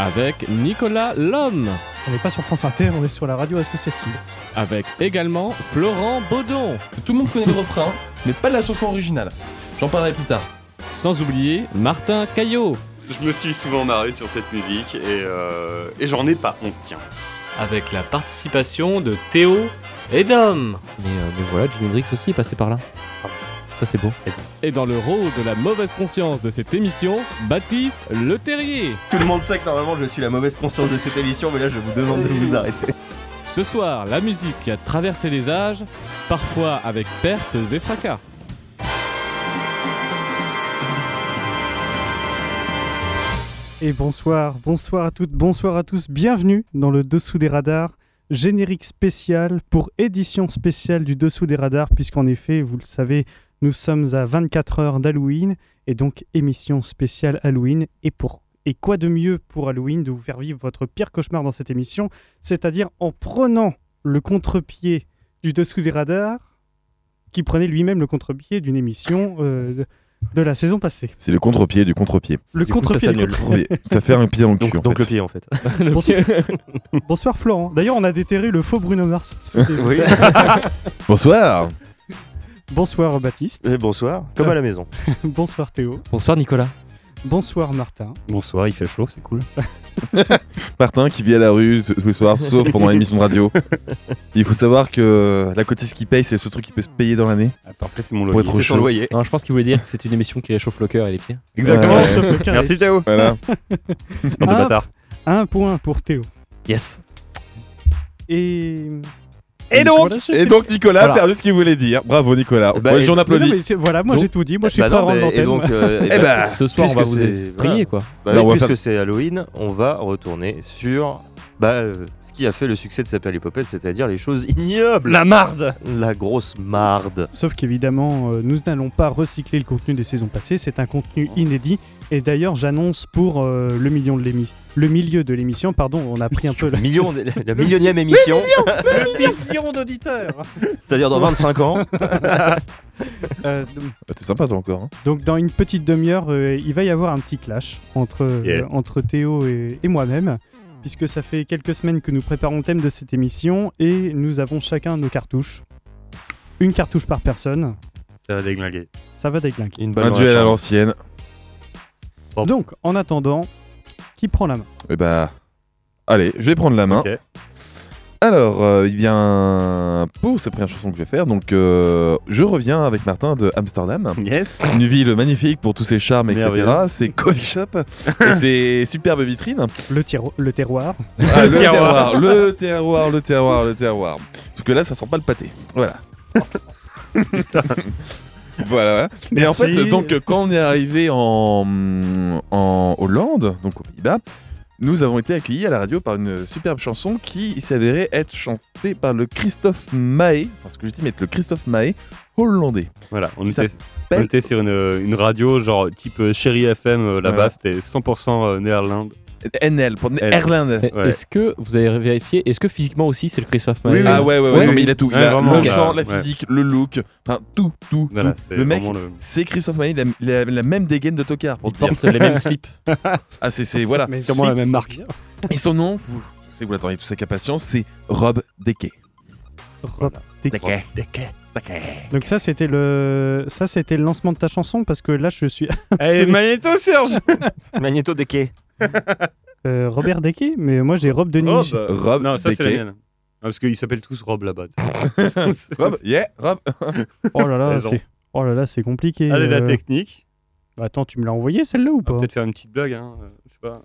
Avec Nicolas Lhomme. On n'est pas sur France Inter, on est sur la radio associative. Avec également Florent Baudon. Tout le monde connaît le refrain, mais pas la chanson originale. J'en parlerai plus tard. Sans oublier Martin Caillot. Je me suis souvent marré sur cette musique et, euh, et j'en ai pas honte, tiens. Avec la participation de Théo et Dom. Mais, euh, mais voilà, Jimi Hendrix aussi est passé par là. Ça c'est beau. Et dans le rôle de la mauvaise conscience de cette émission, Baptiste Le Terrier. Tout le monde sait que normalement je suis la mauvaise conscience de cette émission, mais là je vous demande de vous arrêter. Ce soir, la musique qui a traversé les âges, parfois avec pertes et fracas. Et bonsoir, bonsoir à toutes, bonsoir à tous, bienvenue dans le Dessous des radars, générique spécial pour édition spéciale du Dessous des radars, puisqu'en effet, vous le savez, nous sommes à 24 heures d'Halloween, et donc émission spéciale Halloween, et pour et quoi de mieux pour Halloween de vous faire vivre votre pire cauchemar dans cette émission, c'est-à-dire en prenant le contre-pied du Dessous des radars, qui prenait lui-même le contre-pied d'une émission euh, de- de la saison passée. C'est le contre-pied du contre-pied. Le ça contre-pied du s'annule. contre-pied. Oui, ça fait un pied dans le cul Donc, en donc fait. le pied en fait. Bonsoir, Bonsoir Florent. D'ailleurs, on a déterré le faux Bruno Mars. Oui. Bonsoir Bonsoir Baptiste. Et bonsoir, comme à la maison. Bonsoir Théo. Bonsoir Nicolas. Bonsoir Martin. Bonsoir, il fait chaud, c'est cool. Martin qui vit à la rue tous les soirs, sauf pendant l'émission de radio. Il faut savoir que la cotise qui paye, c'est le seul truc qui peut se payer dans l'année. Ah, parfait, c'est mon Pour loyer. être chaud. loyer. Non, je pense qu'il voulait dire que c'est une émission qui réchauffe le cœur et les pieds. Exactement. Merci Théo. Voilà. Bande de bâtards. Un point pour Théo. Yes. Et. Et donc, et donc Nicolas Voilà. a perdu ce qu'il voulait dire. Bravo Nicolas. Bah, j'en Mais non, applaudis. voilà, moi Donc- j'ai tout dit. Moi je suis Bah pas non, en d'antenne. et donc, euh, Eh bah, Ce soir, on va vous prier quoi. bah puisque faire- c'est Halloween, on va retourner sur bah, euh, ce qui a fait le succès de Sapé Popette, c'est-à-dire les choses ignobles. La marde La grosse marde. Sauf qu'évidemment, euh, nous n'allons pas recycler le contenu des saisons passées. C'est un contenu inédit. Et d'ailleurs, j'annonce pour euh, le million de l'émission. Le milieu de l'émission, pardon, on a pris un peu la, Million, la millionième émission, le million d'auditeurs. c'est-à-dire dans 25 ans. Euh, Ah, T'es sympa toi encore. hein. Donc dans une petite demi-heure, euh, il va y avoir un petit clash entre, euh, entre Théo et, et moi-même, puisque ça fait quelques semaines que nous préparons le thème de cette émission et nous avons chacun nos cartouches. Une cartouche par personne, Ça va déglinguer. ça va déglinguer. Une Un duel à l'ancienne. Bon. Donc en attendant, qui prend la main? Et bah, allez, je vais prendre la main. Ok. Alors, euh, il vient pour cette première chanson que je vais faire. Donc, euh, je reviens avec Martin de Amsterdam. Yes. Une ville magnifique pour tous ses charmes, etc. C'est coffee shop et c'est superbe vitrine. le, tiro- le terroir. Ah, le terroir, le terroir, le terroir, le terroir. Parce que là, ça sent pas le pâté. Voilà. voilà, voilà. Et en fait, donc, quand on est arrivé en, en Hollande, donc aux Pays-Bas, nous avons été accueillis à la radio par une superbe chanson qui s'avérait être chantée par le Christophe Maé, parce que je dis, mais le Christophe Maé hollandais. Voilà, on était, on était sur une, une radio genre type euh, Chéri FM euh, là-bas, c'était 100% euh, néerlandais. NL, pour Néerlande. Mais Ouais. Est-ce que vous avez vérifié Est-ce que physiquement aussi c'est le Christophe Maé Ah ouais, ouais, ouais, non, mais il a tout. Il a vraiment, le chant, la ouais. physique, le look, enfin tout, tout, Voilà, tout. Le mec, le- c'est Christophe Maé, il a, il a la même dégaine de tocard pour Il porte les mêmes slips. Ah, c'est, c'est, voilà. Mais sûrement la même marque. Et son nom, vous, je sais que vous l'attendez tous avec impatience, c'est Rob Deke. Hop, des- Deke. Donc ça c'était le ça c'était le lancement de ta chanson parce que là je suis Allez, Magneto Serge Magnéto des quais. euh, Robert Deckey mais moi j'ai Rob de Rob Nige. Rob Non, ça c'est la mienne. Ah, parce qu'ils s'appellent tous Rob là-bas. Rob, yeah, Rob. Oh là là Raison. c'est oh là là c'est compliqué. Allez, la euh. technique. Bah, Attends tu me l'as envoyé celle-là ou On pas va peut-être faire une petite blague, hein. euh, Je sais pas.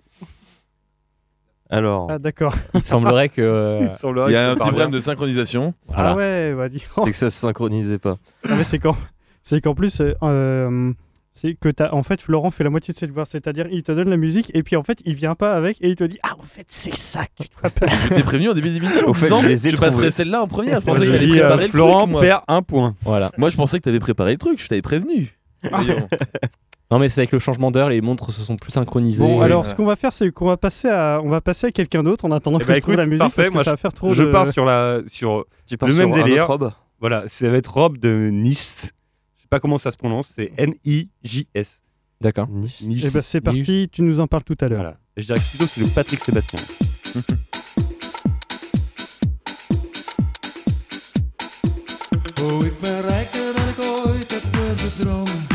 Alors, Ah d'accord. Il semblerait que. euh, Il semblerait Il y que a un petit parle problème bien. de synchronisation. Voilà. Ah ouais, va dire. c'est que ça se synchronisait pas. Ah, mais c'est qu'en c'est qu'en plus euh, euh, c'est que as, en fait Florent fait la moitié de ses devoirs, c'est-à-dire il te donne la musique et puis en fait il vient pas avec et il te dit ah en fait c'est ça que tu dois pas. J'étais prévenu au début d'émission. Au fait, je, les ai je celle-là en première. Euh, Florent perd un point. Voilà. moi je pensais que t'avais préparé le truc, je t'avais prévenu. Ah. non mais c'est avec le changement d'heure, les montres se sont plus synchronisées. Bon alors ce qu'on va faire c'est qu'on va passer à on va passer à quelqu'un d'autre en attendant eh que bah, je la musique parce que moi, ça va faire trop. Je de... pars sur la sur le même délire. Voilà, ça va être Rob de Nist sais pas comment ça se prononce, c'est N-I-J-S. D'accord. Et eh ben c'est parti, tu nous en parles tout à l'heure. Voilà. Je dirais que plutôt c'est le Patrick Sébastien. Oh, ik ben rijker dan ik ooit heb durven dromen.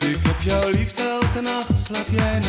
Ik heb jou liefde elke nacht, slaap jij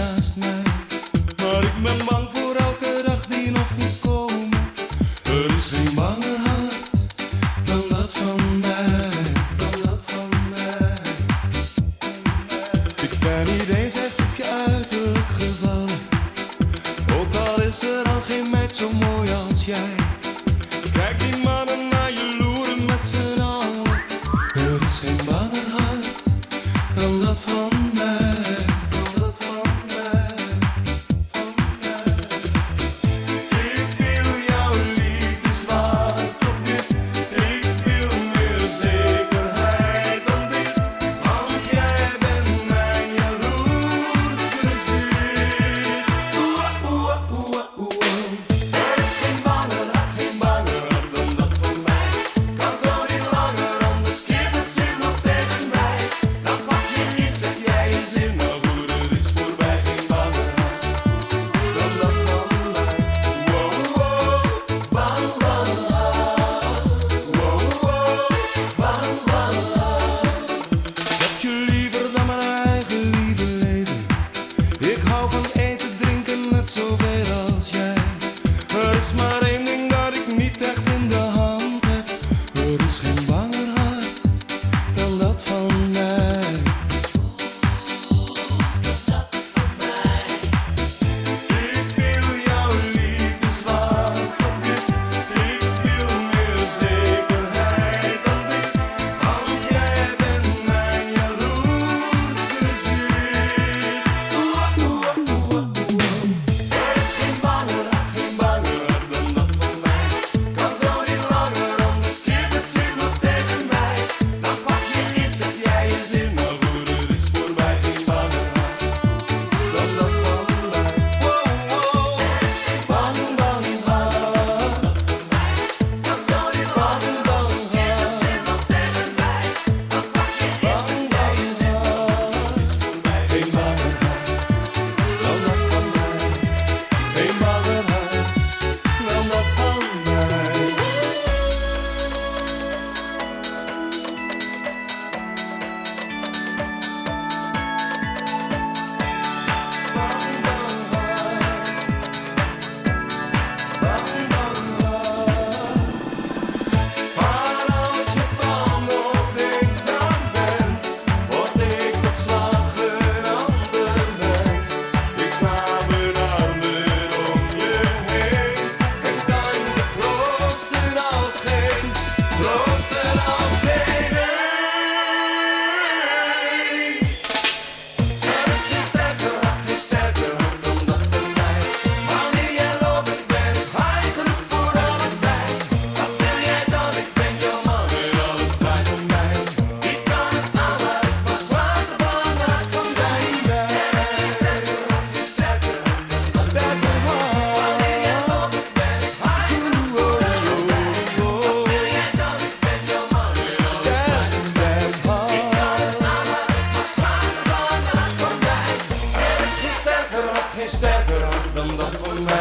sterker dan dat voor mij.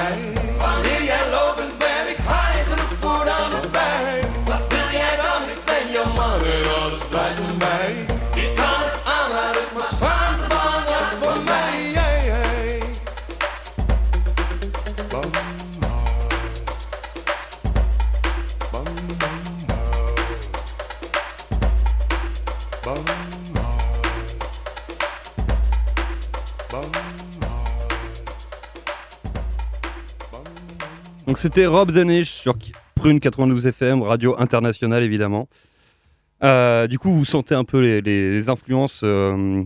c'était Rob Deniche sur Prune 92 FM, radio internationale évidemment. Euh, du coup, vous sentez un peu les, influences euh,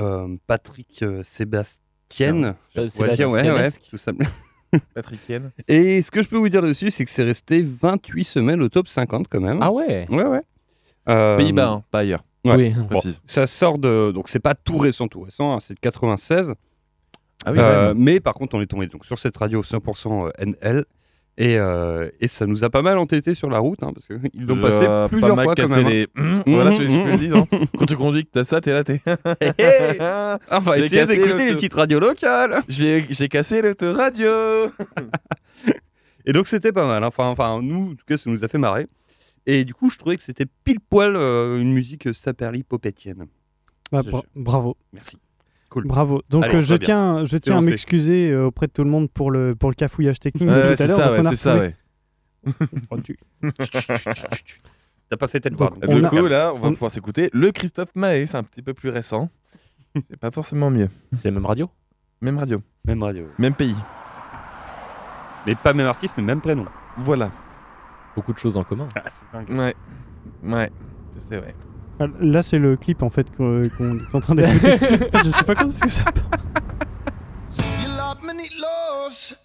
euh, Patrick euh, Sébastienne. Ouais, Sébastien, ouais, ouais, tout simplement. Patrick Yen. Et ce que je peux vous dire dessus, c'est que c'est resté 28 semaines au top 50 quand même. Ah ouais Ouais, ouais. Euh, Pays-Bas, hein, pas ailleurs. Ouais. Oui, bon, précise. Ça sort de. Donc, c'est pas tout récent, tout récent, hein, c'est de 96. Ah oui, euh, mais par contre, on est tombé donc, sur cette radio 100% NL et, euh, et ça nous a pas mal entêté sur la route, hein, parce qu'ils l'ont passé Euh, plusieurs pas fois quand même. hein. les... Mmh, voilà ce que je me dis. hein. Quand tu conduis que t'as ça, t'es là, t'es... Hé, hé Ah, on va essayer d'écouter le les petites radios locales. J'ai j'ai cassé l'autoradio Et donc c'était pas mal. hein. Enfin, enfin, nous, en tout cas, ça nous a fait marrer. Et du coup, je trouvais que c'était pile poil euh, une musique saperli popetienne. Bah, bra- bravo. Merci. Cool. Bravo. Donc Allez, euh, je tiens, je tiens à m'excuser euh, auprès de tout le monde pour le, pour le cafouillage technique de Ouais, tout à c'est l'heure. c'est ça, ouais. Oh, tu- T'as pas fait tête Donc. On Du a- coup, là, on va on- pouvoir s'écouter le Christophe Mahé, c'est un petit peu plus récent. C'est pas forcément mieux. C'est la même radio? Même radio, Même radio. même pays. Mais pas même artiste, mais même prénom. Voilà. Beaucoup de choses en commun. Ah, c'est dingue. Ouais. Ouais. C'est vrai. Ah, Là, c'est le clip en fait qu'on qu'on est en train d'écouter. je sais pas quand est-ce que ça part. Je laat me niet los,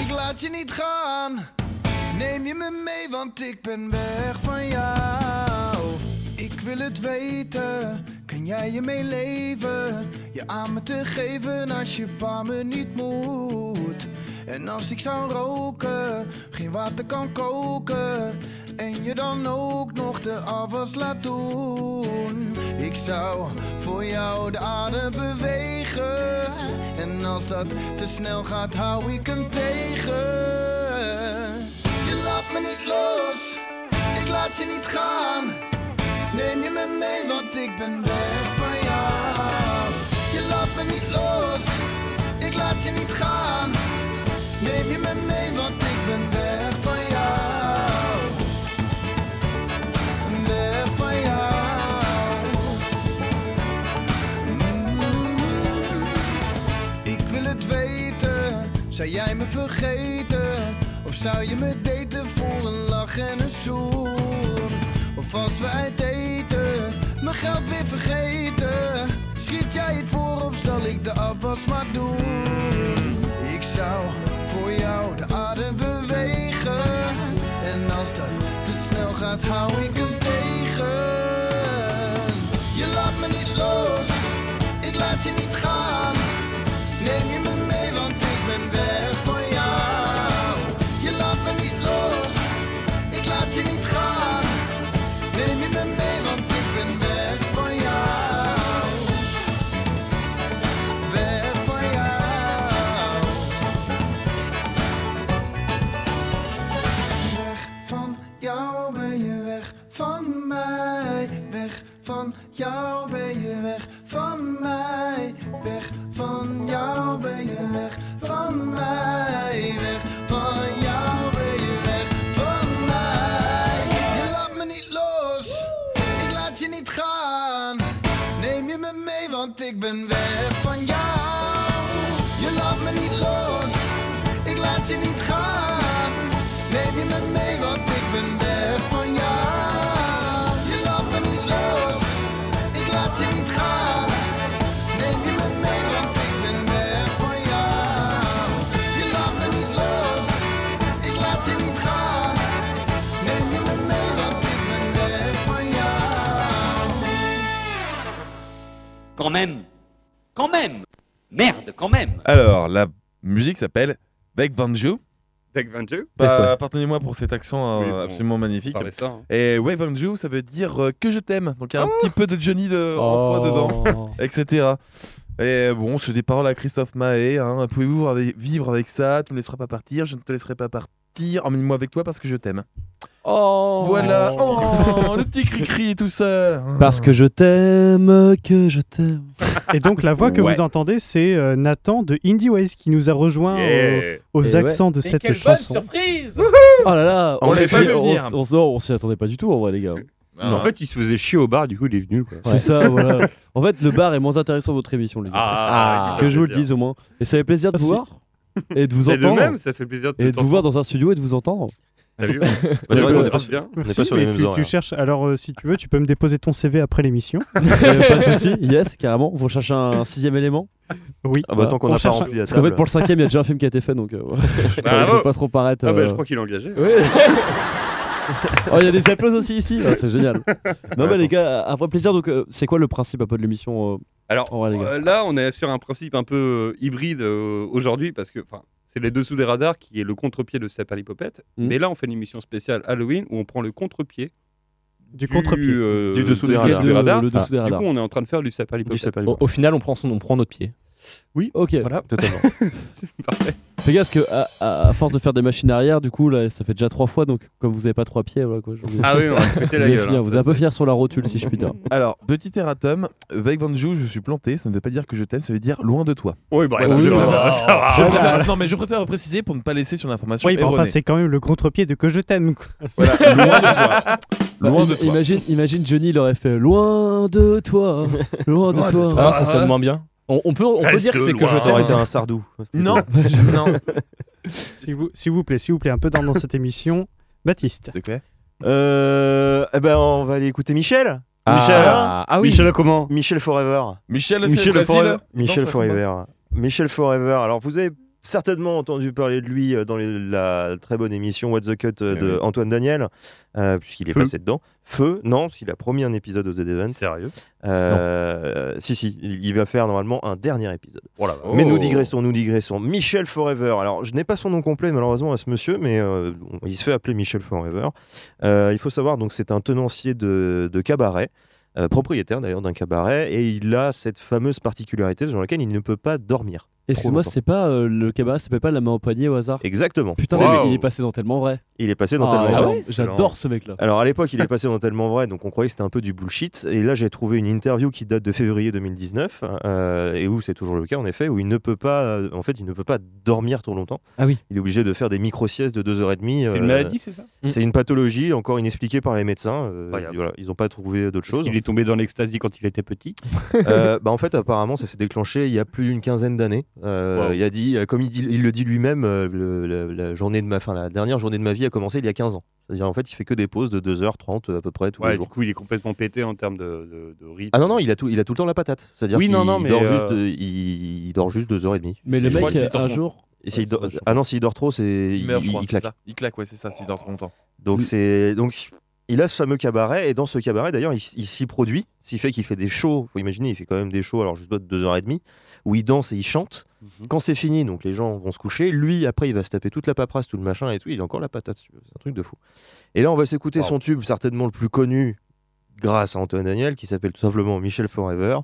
ik laat je niet gaan. Neem je me mee, want ik ben weg van jou. Ik wil het weten, kan jij je mee leven? Je aan me te geven als je pa me niet moet. En als ik zou roken, geen water kan koken. En je dan ook nog de afwas laat doen. Ik zou voor jou de aarde bewegen. En als dat te snel gaat, hou ik hem tegen. Je laat me niet los, ik laat je niet gaan. Neem je me mee, want ik ben weg van jou. Je laat me niet los, zou jij me vergeten? Of zou je me daten voor een lach en een zoen? Of als we uit eten, mijn geld weer vergeten? Schiet jij het voor of zal ik de afwas maar doen? Ik zou voor jou de aarde bewegen. En als dat te snel gaat, hou ik hem musique s'appelle Beck Vanju. Deck 22 Bah, Pardonnez-moi pour cet accent euh, Oui, absolument magnifique. ça, hein. Et Wave Vanju, ça veut dire euh, que je t'aime. Donc il y a un Oh. petit peu de Johnny de, en soi Oh. dedans, etc. Et bon, c'est des paroles à Christophe Mahé. Hein. Pouvez-vous vivre avec ça? Tu ne me laisseras pas partir. Je ne te laisserai pas partir. Emmène-moi avec toi parce que je t'aime. Oh Voilà. Oh, le petit cri-cri tout seul. Parce que je t'aime, que je t'aime. Et donc la voix que Ouais. vous entendez, c'est euh, Nathan de Indie Ways qui nous a rejoint Yeah. aux, aux Et accents de Mais cette quelle chanson. bonne surprise Oh là là, On s'y- on, on attendait pas du tout en vrai les gars. En fait, il se faisait chier au bar, du coup, il est venu. Quoi. C'est ça, voilà. En fait, le bar est moins intéressant que votre émission les gars. Ah, que je vous le dise au moins. Et ça fait plaisir de vous Merci. voir et de vous Et de entendre même, ça fait plaisir de et de vous voir dans un studio et de vous entendre. T'as vu Bah, c'est vrai qu'on est pas bien. on n'est Merci, pas sur les mêmes tu, horaires. tu cherches. Alors, euh, si tu veux, tu peux me déposer ton CV après l'émission. Euh, pas de soucis, yes, carrément. Vous cherchez un sixième élément Oui. Ah bah tant qu'on On n'a pas rempli la Parce qu'en fait, table. pour le cinquième, il y a déjà un film qui a été fait, donc euh, je Bravo. vais pas trop paraître. Ah bah euh, je crois qu'il est engagé. Ouais. oh, il y a des applauses aussi ici. Ah, c'est génial. Non, mais les gars, un vrai plaisir. Donc, euh, c'est quoi le principe un peu de l'émission euh, Alors vrai, euh, là, on est sur un principe un peu euh, hybride euh, aujourd'hui parce que enfin, c'est les dessous des radars qui est le contre-pied de Saperlipopette. Mhm. Mais là, on fait une émission spéciale Halloween où on prend le contre-pied Du contre-pied. euh, Du dessous de des radars. le le dessous des Du radars. coup, on est en train de faire du Du Saperlipopette. sapin Au, au final, on prend, son, on prend notre pied. Ok. Voilà, Totalement. parfait. Fais gaffe, parce que à, à- à force de faire des machines arrière, du coup, là, ça fait déjà trois fois. Donc, comme vous avez pas trois pieds, voilà quoi. je vous- Ah oui, on va péter la allez gueule. finir- hein. vous allez un peu finir sur la rotule, si je puis dire. Alors, petit erratum, Veik Vanjou, je suis planté, ça ne veut pas dire que je t'aime, ça veut dire loin de toi. Oui, bah, Voilà, je je préfère préfère- savoir. Je Ah, préfère- bah. non, mais je préfère préciser pour ne pas laisser sur l'information Oui, mais enfin, c'est quand même le contre-pied de que je t'aime. quoi. Voilà, loin de toi. Bah, Loin de toi. Imagine, imagine Johnny, il aurait fait loin de toi, loin de Loin de toi. toi. Ah, ça sonne moins bien. On, on peut, on peut dire que c'est que je t'aime. été un sardou. Non, non. S'il vous, s'il vous plaît, s'il vous plaît, un peu dans, dans cette émission. Baptiste. De quoi? Euh, eh ben, on va aller écouter Michel. Ah, Michel. ah oui. Michel, comment? Michel Forever. Michel, c'est Michel. Forever. Non, Michel ça. Forever. Michel Forever. Alors, vous avez certainement entendu parler de lui euh, dans les- la très bonne émission What's the Cut euh, de oui. Antoine Daniel, euh, puisqu'il est passé dedans. Feu, non, qu'il a promis un épisode aux Z-Events. Sérieux? Euh, si, si, il va faire normalement un dernier épisode. Oh là. Mais nous Oh. digressons, nous digressons. Michel Forever. Alors, je n'ai pas son nom complet malheureusement à ce monsieur, mais euh, il se fait appeler Michel Forever. Il faut savoir, donc, c'est un tenancier de, de cabaret. propriétaire d'ailleurs d'un cabaret et il a cette fameuse particularité dans laquelle il ne peut pas dormir. Excuse-moi, c'est pas euh, le cabaret, ça s'appelle pas la main au poignet au hasard? Exactement. Putain, Wow. mais il est passé dans tellement vrai. Il est passé dans Ah, tellement énorme. vrai. J'adore ce mec-là. Alors à l'époque, il est passé dans tellement vrai, donc on croyait que c'était un peu du bullshit. Et là, j'ai trouvé une interview qui date de février 2019, euh, et où c'est toujours le cas en effet, où il ne peut pas, euh, en fait, il ne peut pas dormir trop longtemps. Ah oui. Il est obligé de faire des micro-siestes de 2h30. C'est une maladie, c'est ça? C'est une pathologie encore inexpliquée par les médecins. euh, voilà, ils n'ont pas trouvé d'autre chose. qu'il est tombé dans l'extasie quand il était petit. Euh, bah, en fait, apparemment, ça s'est déclenché il y a plus d'une quinzaine d'années. Euh, Wow. Il a dit, euh, comme il, dit- il le dit lui-même, euh, la journée de ma, fin, la dernière journée de ma vie a commencé il y a 15 ans. C'est-à-dire, en fait, il fait que des pauses de 2h30 à peu près tous les Ouais, du jours. coup, il est complètement pété en termes de, de, de rythme. Ah non, non, il a tout, il a tout le temps la patate. C'est-à-dire Oui, qu'il non, non, mais, dort, euh, juste de- il, il dort juste 2h30. Mais le mec, un jour. Et Ouais, ah non, s'il dort trop, c'est Il meurt, je il- crois. il claque. Il claque, ouais, c'est ça, s'il dort trop longtemps. Donc c'est donc il a ce fameux cabaret et dans ce cabaret d'ailleurs il, s'y produit, ce qui fait qu'il fait des shows. Faut imaginer, il fait quand même des shows alors juste pas de deux heures et demie où il danse et il chante. Mhm. Quand c'est fini, donc les gens vont se coucher. Lui après il va se taper toute la paperasse, tout le machin et tout. Il a encore la patate, c'est un truc de fou. Et là on va s'écouter Wow. son tube certainement le plus connu grâce à Antoine Daniel qui s'appelle tout simplement Michel Forever.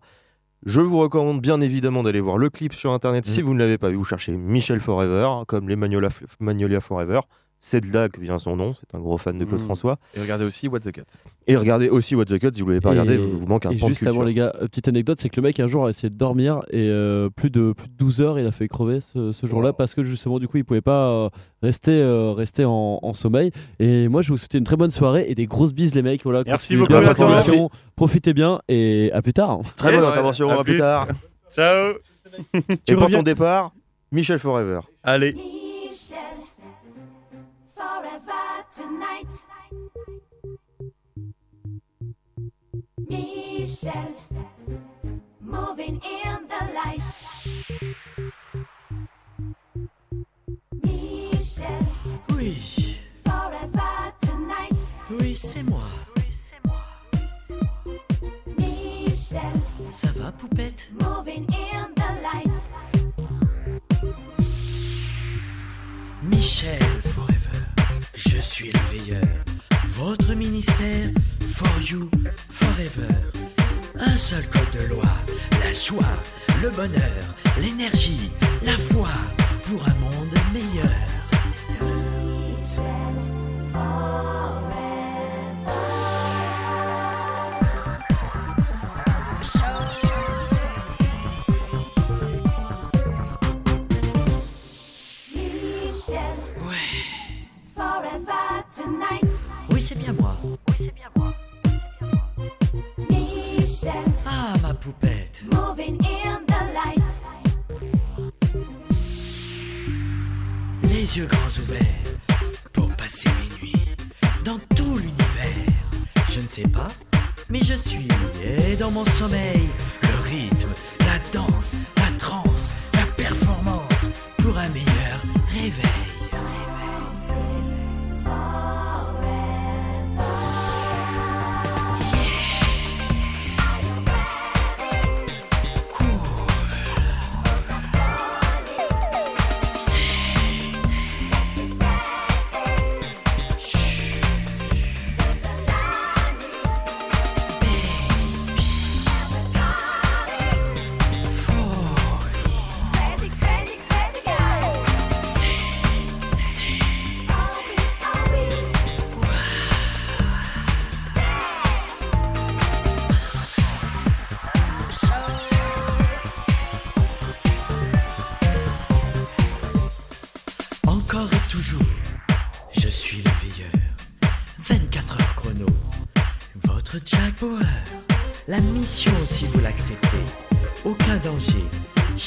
Je vous recommande bien évidemment d'aller voir le clip sur internet si vous ne l'avez pas vu. Vous cherchez Michel Forever, comme les Magnolia, Magnolia Forever. C'est de là que vient son nom. C'est un gros fan de Claude Mm. François. Et regardez aussi What the Cut. Et regardez aussi What the Cut si vous ne l'avez pas regardé. Et- Vous, vous manque un Et pan de juste avant, les gars, euh, petite anecdote, c'est que le mec un jour a essayé de dormir et euh, plus, de, plus de 12 heures, il a fait crever ce, ce jour-là parce que justement, du coup, il pouvait pas euh, rester, euh, rester en, en sommeil. Et moi, je vous souhaite une très bonne soirée et des grosses bises, les mecs. Voilà, Merci beaucoup, bien merci. Profitez bien et à plus tard. Très Yes. bonne intervention. À À plus plus. tard. Ciao Et pour reviens- ton départ, Michel Forever. Allez Michel, moving in the light. Michel, Oui, forever tonight. oui, c'est moi. Michel, Ça va, poupette? Moving in the light. Michel Forever, je suis le veilleur. Votre ministère, for you, forever. Un seul code de loi, la joie, le bonheur, l'énergie, la foi pour un monde meilleur. Michel, forever. Michel, Ouais, forever tonight. oui, c'est bien moi. Poupette. moving in the light. Les yeux grands ouverts pour passer mes nuits. dans tout l'univers. Je ne sais pas, mais je suis et dans mon sommeil, le rythme, la danse, la transe, la performance pour un meilleur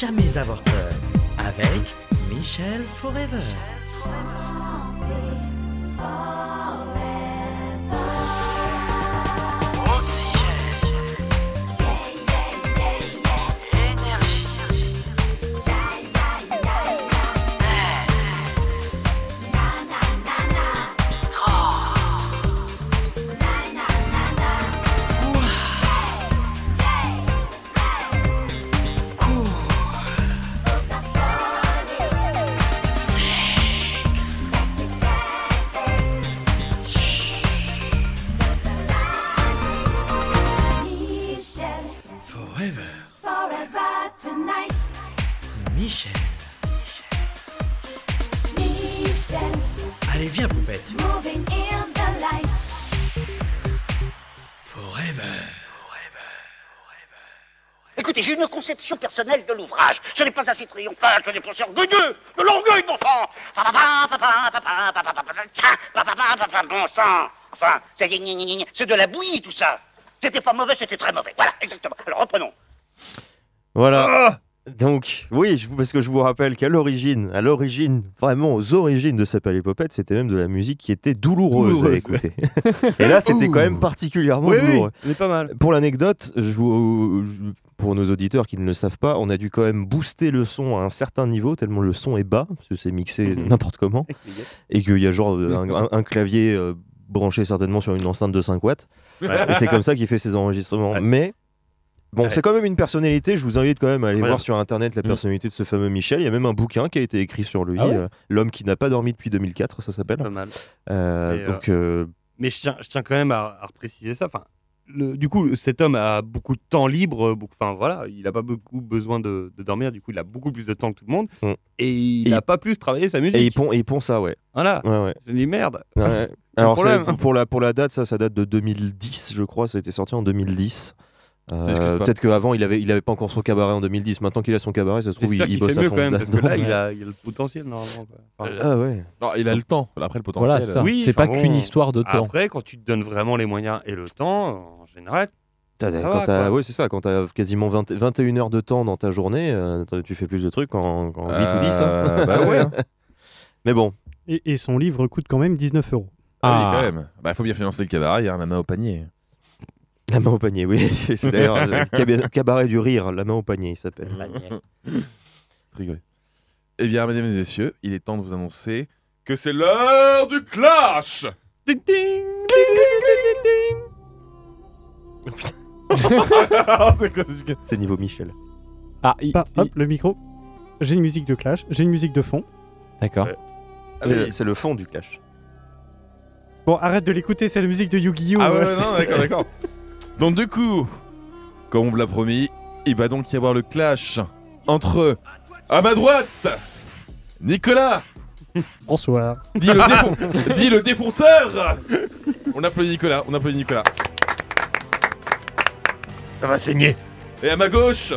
Jamais avoir peur. Avec Michel Forever. De l'ouvrage. Ce n'est pas assez triomphal, ce n'est pas assez orgueilleux. De l'orgueil, bon sang bon sang Enfin, c'est de la bouillie, tout ça. C'était pas mauvais, c'était très mauvais. Voilà, exactement. Alors, reprenons. Voilà. Donc, oui, je parce que je vous rappelle qu'à l'origine, à l'origine, vraiment aux origines de Sapal et Popette, c'était même de la musique qui était douloureuse, à écouter. et là, c'était quand même particulièrement Oui, douloureux. est pas mal. Pour l'anecdote, je vous- je- pour nos auditeurs qui ne le savent pas, on a dû quand même booster le son à un certain niveau, tellement le son est bas, parce que c'est mixé Mhm. n'importe comment, et qu'il y a genre euh, un, un- un clavier euh, branché certainement sur une enceinte de 5 watts. Ouais. Et c'est comme ça qu'il fait ses enregistrements. Mais bon, Ouais. c'est quand même une personnalité. Je vous invite quand même à aller voir sur internet la Mm. personnalité de ce fameux Michel. Il y a même un bouquin qui a été écrit sur lui, Ah ouais euh, L'homme qui n'a pas dormi depuis 2004, ça s'appelle. Pas mal. Euh, donc, euh, Mais je tiens, je tiens quand même à, à repréciser ça. Enfin, le- du coup, cet homme a beaucoup de temps libre. euh, beaucoup- Enfin, voilà, il n'a pas beaucoup besoin de, de dormir. Du coup, il a beaucoup plus de temps que tout le monde. Mm. Et il n'a pas plus travaillé sa musique. et il pond, et il pond ça, ouais. Voilà. Ouais, ouais. Je me dis merde. Ouais. Alors pour la pour la date, ça, ça date de 2010, je crois. Ça a été sorti en 2010. Euh. Peut-être qu'avant il avait il avait pas encore son cabaret en 2010. Maintenant qu'il a son cabaret, ça se trouve il, il qu'il bosse fait à mieux fond quand même, parce que là, il a, il a le potentiel normalement. quoi. Enfin, Ah ouais. Non, il a le temps. Après, le potentiel. Voilà, ça. oui, c'est pas bon, qu'une histoire de temps. Après, quand tu te donnes vraiment les moyens et le temps, en général, quoi. ouais, c'est ça. Quand t'as quasiment 20 21 heures de temps dans ta journée, euh, tu fais plus de trucs qu'en qu'en 8 ou 10. hein. Euh, bah ouais, hein. Mais bon, Et, et son livre coûte quand même 19 euros. Ah oui, Ah. quand même. Bah, faut bien financer le cabaret, hein, la main au panier. La main au panier, oui. c'est d'ailleurs le cab- cabaret du rire, la main au panier, il s'appelle. Rigolé. Eh bien, mesdames et messieurs, il est temps de vous annoncer que c'est l'heure du clash Ding ding ding ding ding C'est quoi ce C'est niveau Michel. Ah, il- Pas- hop, il- le micro. J'ai une musique de clash, j'ai une musique de fond. D'accord. Ah C'est le- c'est le fond du clash. Bon, arrête de l'écouter, c'est la musique de Yu-Gi-Oh! Ah ouais, non, d'accord, d'accord. Donc du coup, comme on me l'a promis, il va donc y avoir le clash entre, à ma droite, Nicolas, Bonsoir. dit le, défon- dit le défonceur On applaudit Nicolas, on applaudit Nicolas. ça va saigner. Et à ma gauche,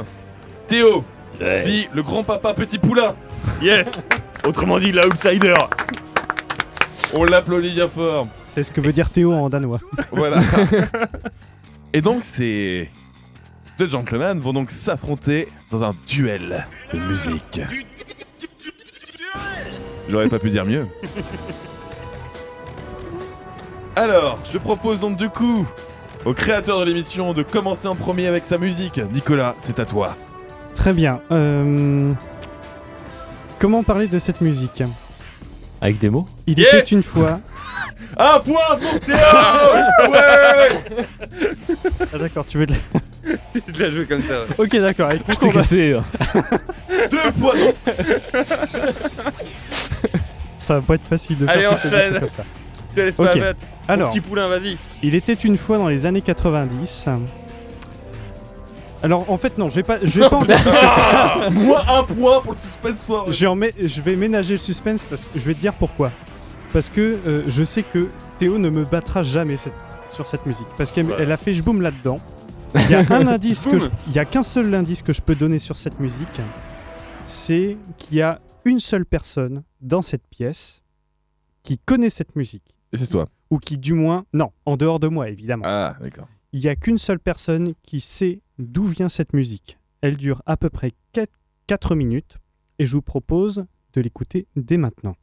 Théo, Ouais. dit le grand-papa petit poulain. Yes Autrement dit, l'outsider. On l'applaudit bien fort. C'est ce que veut dire Théo en danois. Voilà. Et donc ces deux gentlemen vont donc s'affronter dans un duel de musique. J'aurais pas pu dire mieux. Alors, je propose donc du coup au créateur de l'émission de commencer en premier avec sa musique. Nicolas, c'est à toi. Très bien. euh, Comment parler de cette musique? Avec des mots? Il Yes était une fois. Un point pour Théo Ouais Ah d'accord, tu veux de la... Je l'ai joué comme ça. ouais. Ok d'accord. avec Je t'ai combat. cassé. hein. Deux points Ça va pas être facile de faire Allez, enchaîne. comme ça. Ok. Mon Alors, Petit poulain, vas-y. il était une fois dans les années 90. Alors en fait non, je vais pas, je vais pas en dire plus que ça. Moins un point pour le suspense soir. En mé- je vais ménager le suspense parce que je vais te dire pourquoi. Parce que euh, je sais que Théo ne me battra jamais cette- sur cette musique. Parce qu'elle elle a fait je boum là-dedans. Il y a un indice que il y a qu'un seul indice que je peux donner sur cette musique, c'est qu'il y a une seule personne dans cette pièce qui connaît cette musique. Et c'est toi. Ou qui du moins, non, en dehors de moi évidemment. Ah, d'accord. Il n'y a qu'une seule personne qui sait d'où vient cette musique. Elle dure à peu près 4 minutes et je vous propose de l'écouter dès maintenant.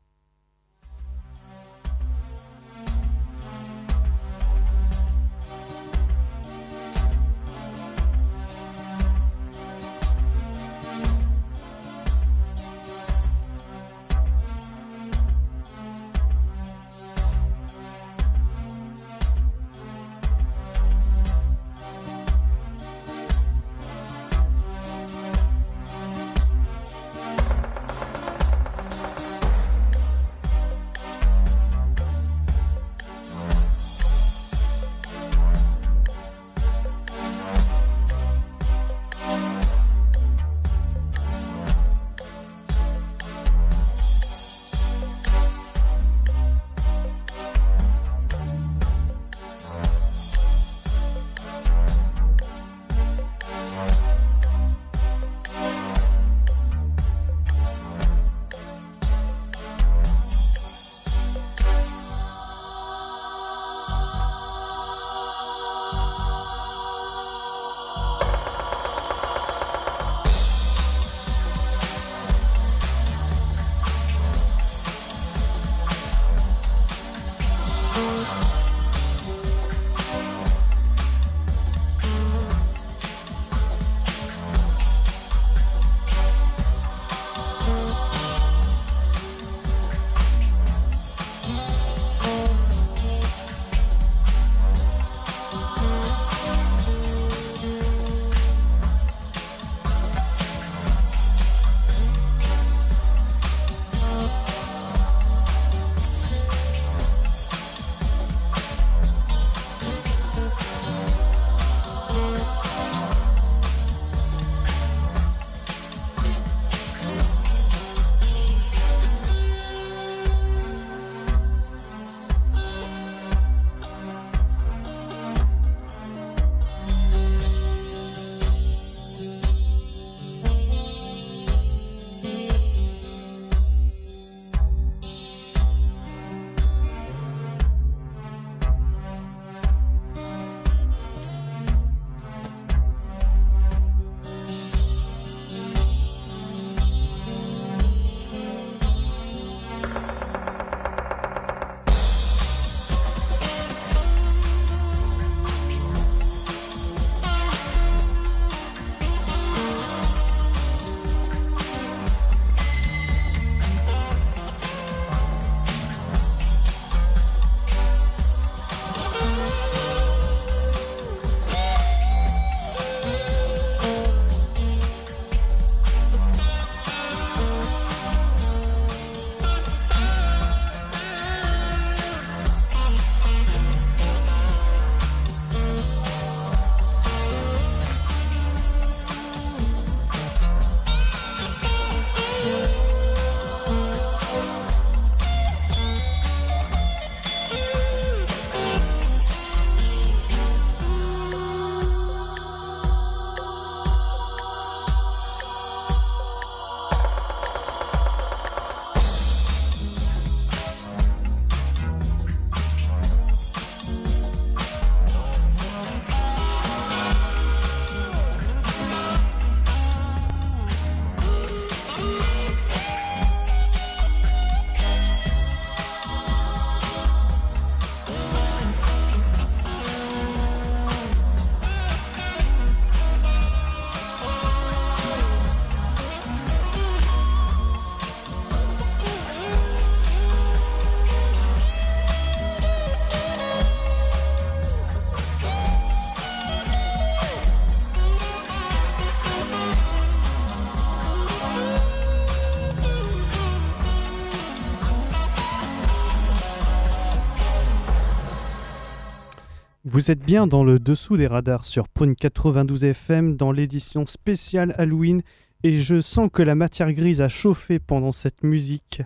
Vous êtes bien dans le dessous des radars sur Prune 92 FM dans l'édition spéciale Halloween et je sens que la matière grise a chauffé pendant cette musique.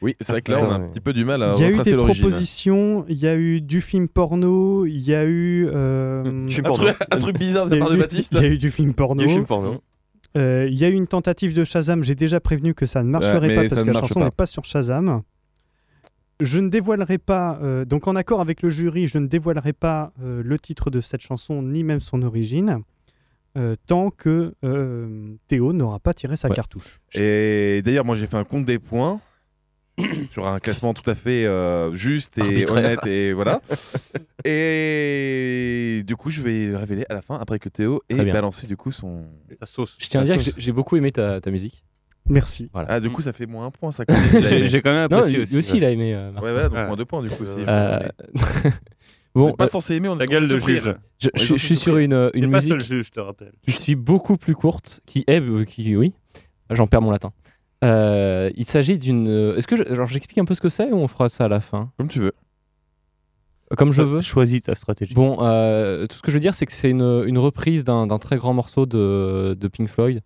Oui, c'est vrai que là, on a un petit peu du mal à Il y a eu retracer des l'origine. propositions, il y a eu du film porno, il y a eu... euh, Un truc- un truc bizarre de il y a la part eu de du- Baptiste. Il y a eu du film porno. Du film porno. Euh, Il y a eu une tentative de Shazam, j'ai déjà prévenu que ça ne marcherait Ouais, pas parce que la chanson pas. n'est pas sur Shazam. Je ne dévoilerai pas, euh, donc en accord avec le jury, je ne dévoilerai pas euh, le titre de cette chanson ni même son origine, euh, tant que euh, Théo n'aura pas tiré sa Ouais. cartouche. Et d'ailleurs, moi, j'ai fait un compte des points sur un classement tout à fait euh, juste et Arbitraire. honnête et voilà. et du coup, je vais le révéler à la fin après que Théo ait balancé du coup son La sauce. Je tiens à dire que sauce. j'ai- j'ai beaucoup aimé ta, ta musique. Merci. Voilà. Ah, du coup, ça fait moins un point ça. J'ai j'ai quand même Non, apprécié lui aussi. aussi, il a aimé. euh. Ouais, voilà, donc moins deux points du coup. c'est- Euh, On bon, n'est pas euh, censé aimer, on est censé gueule de juge. je, je- je suis sur une, euh, une pas musique seul juge, je te rappelle. qui suis beaucoup plus courte, qui est, euh, qui, oui, j'en perds mon latin. Euh, il s'agit d'une. euh, Est-ce que je- alors j'explique un peu ce que c'est ou on fera ça à la fin? Comme tu veux. Comme je veux? Choisis ta stratégie. Bon, euh, tout ce que je veux dire, c'est que c'est une, une reprise d'un d'un très grand morceau de, de Pink Floyd,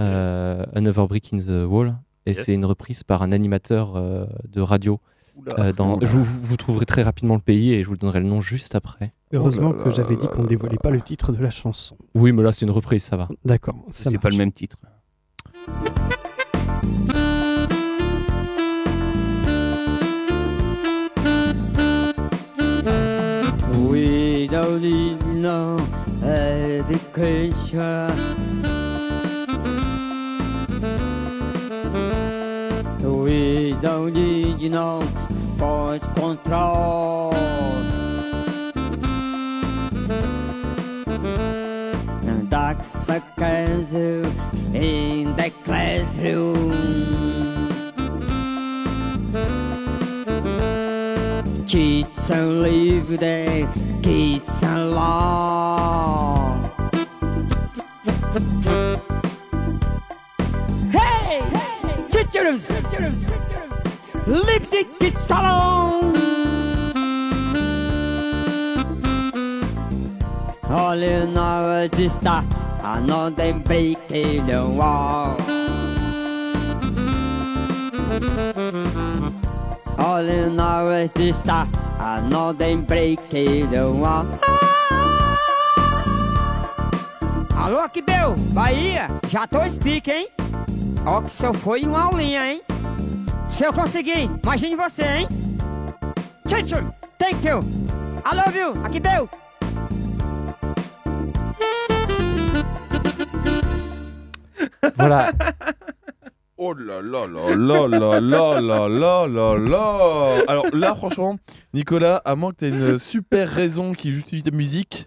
euh, Another Brick in the Wall, et Yes. c'est une reprise par un animateur euh, de radio. Oula. euh, dans, je vous, vous trouverez très rapidement le pays et je vous donnerai le nom juste après. Heureusement Oh là que j'avais dit qu'on ne dévoilait là pas le titre de la chanson. Oui, mais là c'est une reprise, ça va. D'accord, C'est pas le même titre. We don't need no education. dão de não faz controle. Tak se in the classroom. Kids and leave the kids alone. Hey, hey, teachers! teachers. teachers. Liptic Salon. Olha nova de estar, I know they break the wall. All in all is this stuff, I know they break the wall. Alô, que deu? Bahia, já tô speak, hein? Ó, que só foi uma aulinha, hein? Se eu conseguir, imagine você, hein? Teacher, thank you. I love you, Aquibel. Voilà. Oh là là là là là là là là là là Alors là, franchement, Nicolas, à moins que tu aies une super raison qui justifie ta musique,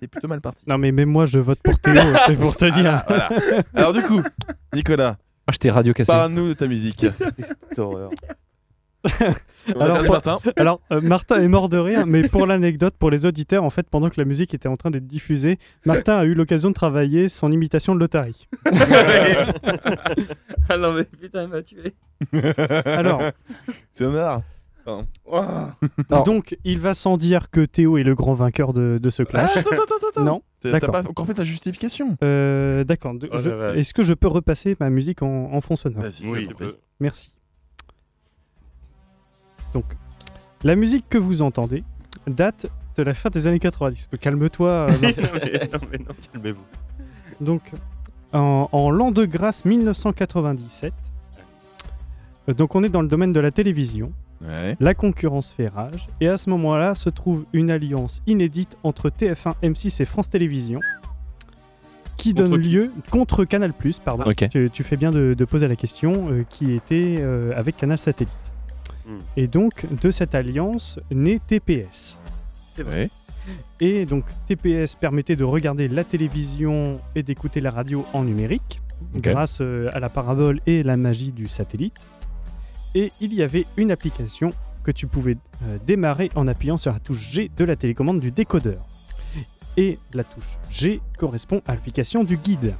t'es plutôt mal parti. Non mais même moi je vote pour Théo, c'est pour te dire. Voilà. Alors du coup, Nicolas, Ah, je t'ai radio cassé. parle-nous de ta musique. Cette horreur. Alors, pour- Martin. Alors, euh, Martin est mort de rire, mais pour l'anecdote, pour les auditeurs, en fait, pendant que la musique était en train d'être diffusée, Martin a eu l'occasion de travailler son imitation de l'Otari. ah non, mais putain, il m'a tué. Alors, C'est. Non. donc, il va sans dire que Théo est le grand vainqueur de, de ce Ah, clash. attends, attends, attends, attends. Non T'as pas encore fait ta justification? Euh, D'accord. Oh. Est-ce que je peux repasser ma musique en, en fond sonore? Vas-y, Oui. Merci. Donc, la musique que vous entendez date de la fin des années 90. Calme-toi. euh, non, mais non, mais non, calmez-vous. Donc, en, en l'an de grâce 1997, euh, donc on est dans le domaine de la télévision, Ouais. la concurrence fait rage, et à ce moment-là se trouve une alliance inédite entre TF1, M6 et France Télévisions, qui Contre donne qui lieu contre Canal+, pardon. Ok. Tu, tu fais bien de, de poser la question, euh, qui était euh, avec Canal Satellite. Hmm. Et donc, de cette alliance naît TPS. Ouais. Et donc TPS permettait de regarder la télévision et d'écouter la radio en numérique grâce euh, à la parabole et la magie du satellite. Et il y avait une application que tu pouvais euh, démarrer en appuyant sur la touche G de la télécommande du décodeur. Et la touche G correspond à l'application du guide.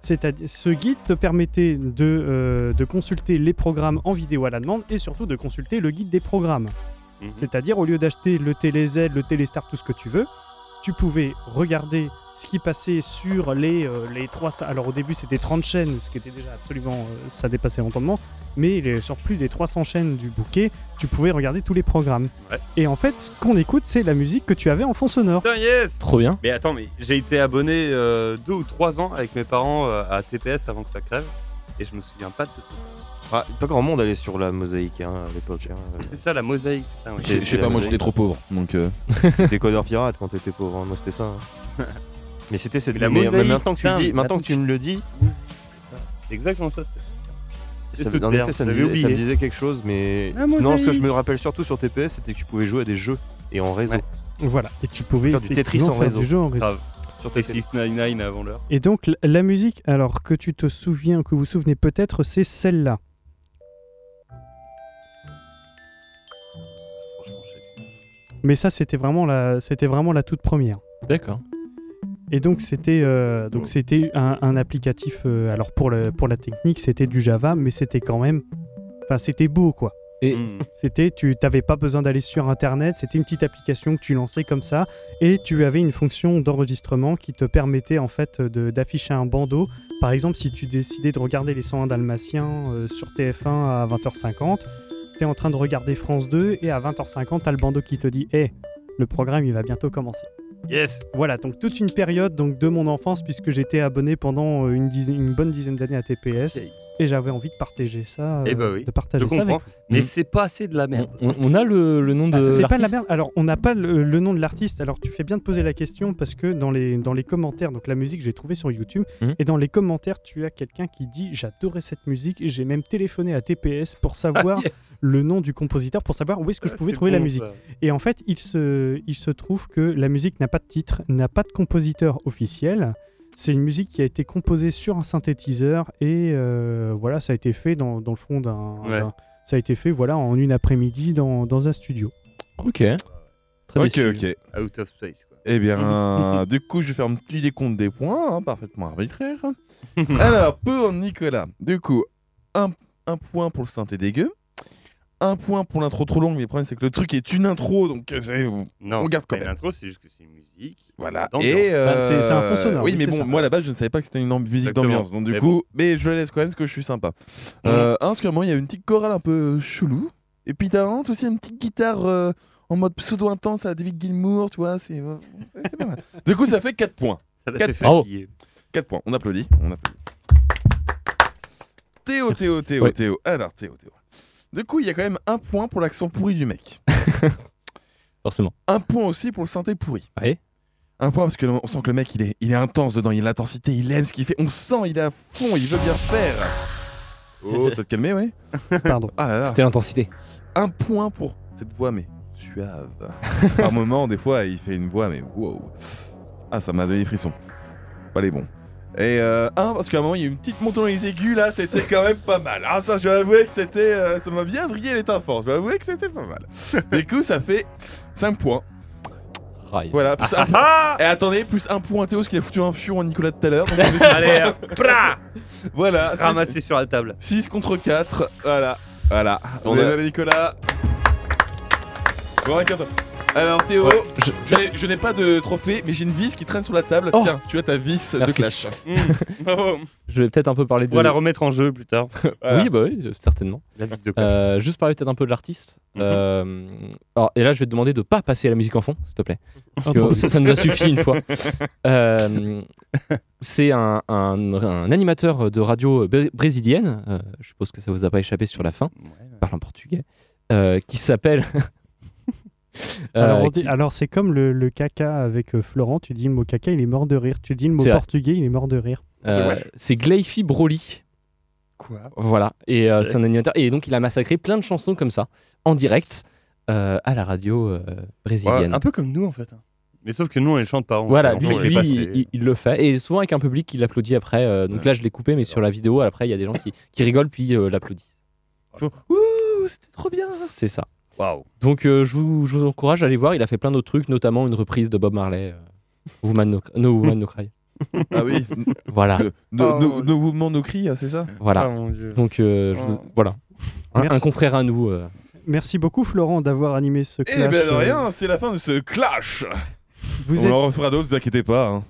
C'est-à-dire, ce guide te permettait de, euh, de consulter les programmes en vidéo à la demande et surtout de consulter le guide des programmes. Mhm. C'est-à-dire, au lieu d'acheter le TéléZ, le Téléstar, tout ce que tu veux, tu pouvais regarder ce qui passait sur les, euh, les 300. Alors, au début, c'était 30 chaînes, ce qui était déjà absolument. euh, ça dépassait l'entendement. Mais les- sur plus des 300 chaînes du bouquet, tu pouvais regarder tous les programmes. Ouais. Et en fait, ce qu'on écoute, c'est la musique que tu avais en fond sonore. Putain, yes Trop bien. Mais attends, mais j'ai été abonné euh, deux ou trois ans avec mes parents euh, à TPS avant que ça crève. Et je me souviens pas de ce truc. Ah, pas grand monde allait sur la mosaïque hein, à l'époque. hein. C'est ça la mosaïque. Je sais pas, moi j'étais trop pauvre. Donc. euh, Décodeur pirate quand t'étais pauvre, hein. moi c'était ça. Mais c'était cette Mais la mais- mais maintenant que tu le putain, dis, maintenant attends, que tu me le dis, C'est exactement ça. c'était- C'est ça, en effet ça me, disait, ça me disait quelque chose, mais non, ce que je me rappelle surtout sur TPS, c'était que tu pouvais jouer à des jeux et en réseau. Ouais. Voilà. Et tu pouvais Faire du Tetris en faire réseau. du jeu en réseau. Sur Et TPS. 699 avant l'heure. Et donc, la musique, alors que tu te souviens, que vous vous souvenez peut-être, c'est celle-là. Franchement, je sais. Mais ça, c'était vraiment la, c'était vraiment la toute première. D'accord. Et donc, c'était, euh, donc c'était un, un applicatif. euh, alors pour le, pour la technique, c'était du Java, mais c'était quand même, enfin, c'était beau, quoi. Et Mm. C'était, tu t'avais pas besoin d'aller sur Internet. C'était une petite application que tu lançais comme ça, et tu avais une fonction d'enregistrement qui te permettait en fait de- d'afficher un bandeau. Par exemple, si tu décidais de regarder les 101 Dalmatiens euh, sur TF1 à 20h50, tu es en train de regarder France 2 et à 20h50, tu as le bandeau qui te dit Hé, le programme il va bientôt commencer. Yes Voilà, donc toute une période donc, de mon enfance, puisque j'étais abonné pendant euh, une, dizaine- une bonne dizaine d'années à TPS, et j'avais envie de partager ça. Eh euh, bah oui, De partager Je ça avec. Mais Mm. c'est pas assez de la merde. On, on a le, le nom de. Ah, c'est pas de la merde. Alors, on n'a pas le, le nom de l'artiste. Alors, tu fais bien de poser la question parce que dans les, dans les commentaires, donc la musique, j'ai trouvé sur YouTube. Mhm. Et dans les commentaires, tu as quelqu'un qui dit J'adorais cette musique. J'ai même téléphoné à TPS pour savoir Yes. le nom du compositeur, pour savoir où est-ce que je Ah, pouvais trouver la musique. ça. Et en fait, il se, il se trouve que la musique n'a pas de titre, n'a pas de compositeur officiel. C'est une musique qui a été composée sur un synthétiseur et euh, voilà, ça a été fait dans, dans le fond d'un. Ouais. Ça a été fait voilà en une après-midi dans, dans un studio. Ok. Très Ok, déçu. ok. Out of space, quoi. Eh bien, du coup, je vais faire un petit décompte des points, hein, parfaitement arbitraire. Alors, pour Nicolas, du coup, un, un point pour le synthé dégueu, un point pour l'intro trop longue, mais le problème c'est que le truc est une intro, donc euh, c'est- Non, on garde quand même. une intro, c'est juste que c'est une musique. Voilà. Et euh, Bah, c'est- un fond sonore, Oui, mais bon, ça. moi à la base, je ne savais pas que c'était une musique Exactement. d'ambiance. Donc du Mais coup, bon. mais je le laisse quand même parce que je suis sympa. Euh, un, parce il y a une petite chorale un peu chelou. Et puis t'as un, aussi une petite guitare euh, en mode pseudo intense à David Gilmour, tu vois. C'est euh, c'est- c'est pas mal. Du coup, ça fait 4 points. Ça l'a Quatre fait Bravo. fatiguer. 4 points. On applaudit. On applaudit. Théo. Théo, Théo. Théo. Alors, Théo, Théo. Du coup, il y a quand même un point pour l'accent pourri du mec. Forcément. Un point aussi pour le synthé pourri. Ouais. Un point parce que on sent que le mec il est, il est intense dedans, il a l'intensité, il aime ce qu'il fait. On sent, il est à fond, il veut bien faire. Oh, tu vas te calmer, ouais Pardon. Ah là là. C'était l'intensité. Un point pour cette voix, mais suave. Par moment, des fois, il fait une voix, mais wow. Ah, ça m'a donné des frissons. Pas les bons. Et euh, un, parce qu'à un moment, il y a eu une petite montée dans les aigus, là, c'était quand même pas mal. Ah, ça, je vais avouer que c'était. euh, ça m'a bien brillé les temps forts. Je vais avouer que c'était pas mal. Du coup, ça fait 5 points. Voilà, plus un point. Et attendez, plus un point à Théo, parce qu'il a foutu un fion à Nicolas tout à l'heure. donc fait. Allez, pra Voilà, Ramassé sur la table. 6 contre 4. Voilà. Voilà. On est Nicolas. Bon. Alors Théo, Ouais, je- je, n'ai- je n'ai pas de trophée, mais j'ai une vis qui traîne sur la table. Oh. Tiens, tu as ta vis Merci. de clash. Mmh. Je vais peut-être un peu parler de. On va la remettre en jeu plus tard. Voilà. Oui, bah oui, certainement. La vis de clash. Euh, juste parler peut-être un peu de l'artiste. Mhm. Euh, alors, et là, je vais te demander de pas passer à la musique en fond, s'il te plaît. Parce que Entendu. ça, ça nous a suffi une fois. Euh, c'est un, un- un animateur de radio bré- brésilienne. euh, je suppose que ça vous a pas échappé sur la fin. Ouais, parle en portugais. euh, qui s'appelle. Euh, alors, qui- c'est comme le, le caca avec euh, Florent. Tu dis le mot caca, il est mort de rire. Tu dis le mot C'est vrai. portugais, il est mort de rire. euh, c'est Gleifi Broly. Quoi? Voilà. Et euh, c'est un animateur. Et donc, il a massacré plein de chansons comme ça, en direct, euh, à la radio euh, brésilienne. Ouais, Un peu comme nous en fait. Mais sauf que nous on les chante pas. on- Voilà, lui, il, et- il- il le fait. Et souvent avec un public qui l'applaudit après. euh, donc Ouais, là, je l'ai coupé, mais c'est sur la vidéo, après, il y a des gens qui, qui rigolent puis euh, l'applaudissent. Il faut, Ouh, c'était trop bien. C'est ça. Waouh. Donc euh, je, vous, je vous encourage à aller voir. Il a fait plein d'autres trucs, notamment une reprise de Bob Marley. euh, Woman no, no Woman No Cry. Ah oui. Voilà. Le- Nos Oh, mouvements, nos cris, hein, c'est ça? Voilà. Oh mon dieu. Donc euh, vous- Oh. voilà. Un, confrère à nous. euh, Merci beaucoup Florent d'avoir animé ce clash. Eh ben de euh, rien, c'est la fin de ce clash. Vous On êtes- en refera d'autres, ne vous inquiétez pas. hein.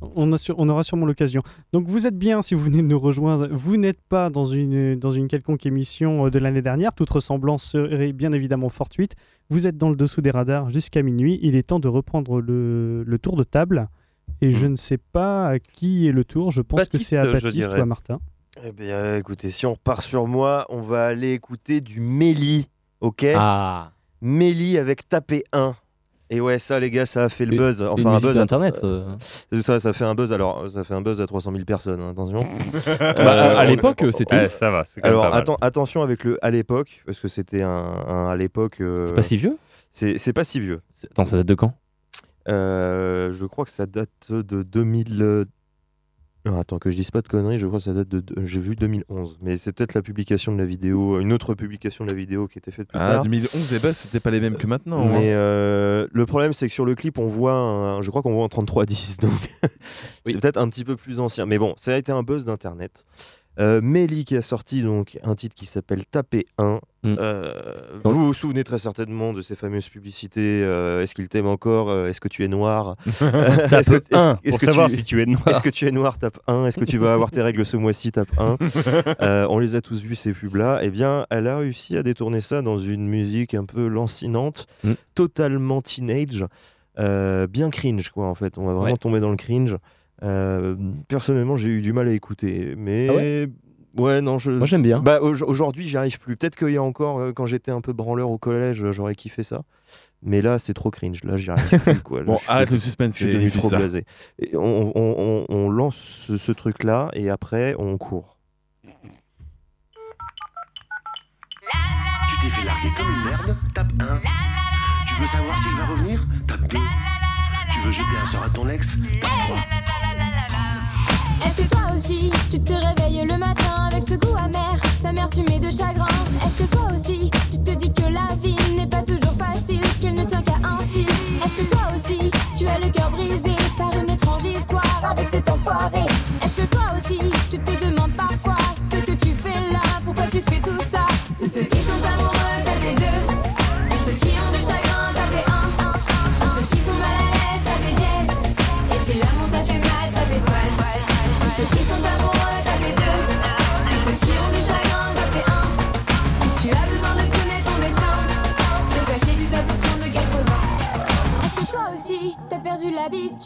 On, a sur- on aura sûrement l'occasion. Donc vous êtes bien si vous venez de nous rejoindre. Vous n'êtes pas dans une, dans une quelconque émission euh, de l'année dernière. Toute ressemblance serait bien évidemment fortuite. Vous êtes dans le dessous des radars jusqu'à minuit. Il est temps de reprendre le, le tour de table. Et je ne sais pas à qui est le tour. Je pense que c'est à Baptiste ou à Martin. Eh bien, écoutez, si on repart sur moi, on va aller écouter du Méli, ok? Ah. Méli avec tapé 1. Et ouais, ça, les gars, ça a fait le buzz. une Enfin, un buzz. à- d'Internet, euh, Ça, ça fait un buzz. Alors, ça fait un buzz à 300 000 personnes. hein, attention. Bah, à on- l'époque, c'était Ouais, ça va, Alors, pas mal. atten- attention avec le à l'époque, parce que c'était un, un à l'époque. euh, C'est pas si vieux? C'est c'est pas si vieux. Attends, ça date de quand? Euh, je crois que ça date de 2000. Attends, que je dise pas de conneries, je crois que ça date de. de- J'ai vu 2011, mais c'est peut-être la publication de la vidéo, une autre publication de la vidéo qui était faite plus Ah, tard. 2011, les bases, c'était pas les mêmes que maintenant. hein. Mais euh, le problème, c'est que sur le clip, on voit, un- je crois qu'on voit en 3310, donc c'est peut-être un petit peu plus ancien. Mais bon, ça a été un buzz d'internet. Euh, Melly qui a sorti donc un titre qui s'appelle Taper 1. Mm. Euh, vous vous souvenez très certainement de ces fameuses publicités. euh, est-ce qu'il t'aime encore Euh, Est-ce que tu es noir Tape est-ce que- est-ce- un, est-ce pour que savoir si tu es noir. Est-ce que tu es noir Tape 1. Est-ce que tu vas avoir tes règles ce mois-ci Tape 1. Euh, on les a tous vus ces pubs-là. Eh bien, elle a réussi à détourner ça dans une musique un peu lancinante, Mm. totalement teenage, euh, bien cringe quoi. En fait, on va vraiment Ouais. tomber dans le cringe. Euh, personnellement, j'ai eu du mal à écouter, mais Ah ouais, non, je. Moi, j'aime bien. Bah, au- aujourd'hui, j'y arrive plus. Peut-être qu'il y a encore, euh, quand j'étais un peu branleur au collège, j'aurais kiffé ça. Mais là, c'est trop cringe. Là, j'y arrive plus. Quoi. Là, Bon, arrête le suspense, Je suis c'est devenu trop ça. blasé. Et on, on- on- on lance ce, ce truc-là et après, on court. Tu t'es fait larguer comme une merde Tape 1. Tu veux savoir s'il va revenir? Tape 2. Tu veux jeter un sort à ton ex Tape 3. Est-ce que toi aussi, tu te réveilles le matin avec ce goût amer, d'amertume de chagrin Est-ce que toi aussi, tu te dis que la vie n'est pas toujours facile, qu'elle ne tient qu'à un fil Est-ce que toi aussi, tu as le cœur brisé par une étrange histoire avec cet enfoiré Est-ce que toi aussi, tu te demandes parfois ce que tu fais là, pourquoi tu fais tout ça? Tous ceux qui sont amoureux,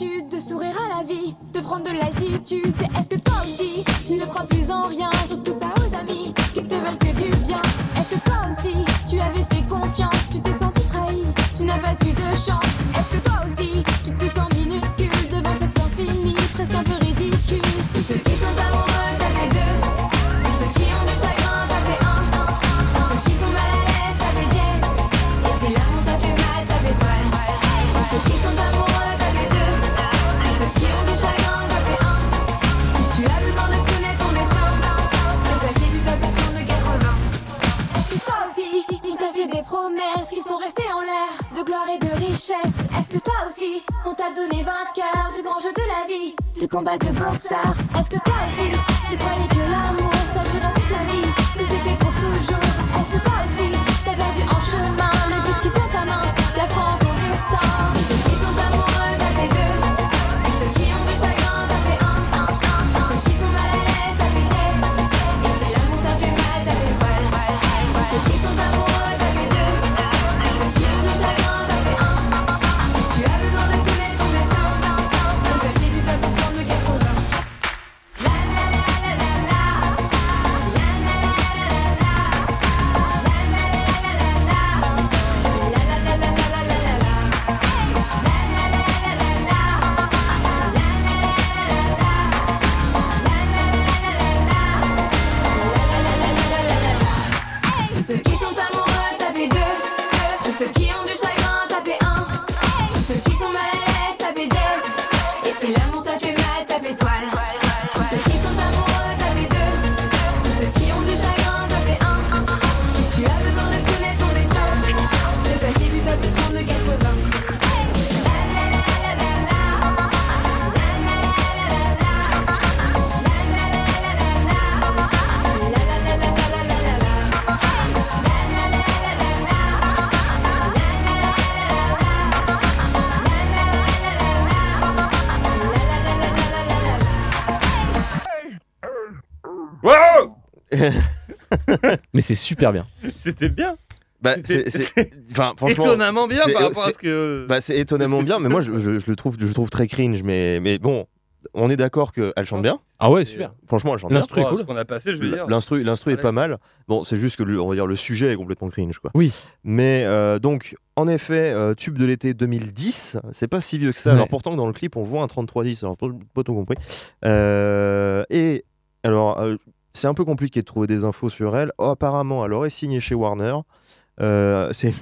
de sourire à la vie, de prendre de l'altitude. Est-ce que toi aussi, tu ne crois plus en rien, surtout pas aux amis qui te veulent que du bien? Est-ce que toi aussi, tu avais fait confiance, tu t'es senti trahi, tu n'as pas eu de chance? T'a donné vainqueur du grand jeu de la vie, du combat de boxeur Est-ce que toi aussi, tu croyais que l'amour ça durait toute la vie, Mais c'est super bien. C'était bien. Bah, c'est, c'est- enfin, franchement, Étonnamment bien par rapport à ce que. Bah, c'est étonnamment bien, mais moi, je, je- je le trouve, je trouve très cringe. Mais, mais bon, on est d'accord qu'elle chante bien. Ah ouais, super. Franchement, elle chante bien. L'instru est cool. Ce qu'on a passé, je veux dire. L'instru, l'instru est pas mal. Bon, c'est juste que le, on va dire le sujet est complètement cringe, quoi. Oui. Mais euh, donc, en effet, euh, tube de l'été 2010, c'est pas si vieux que ça. Ouais. Alors pourtant, dans le clip, on voit un 3310. Alors pas, pas tout compris. Euh, et alors, euh, c'est un peu compliqué de trouver des infos sur elle. Oh, apparemment, elle aurait signé chez Warner. Euh, c'est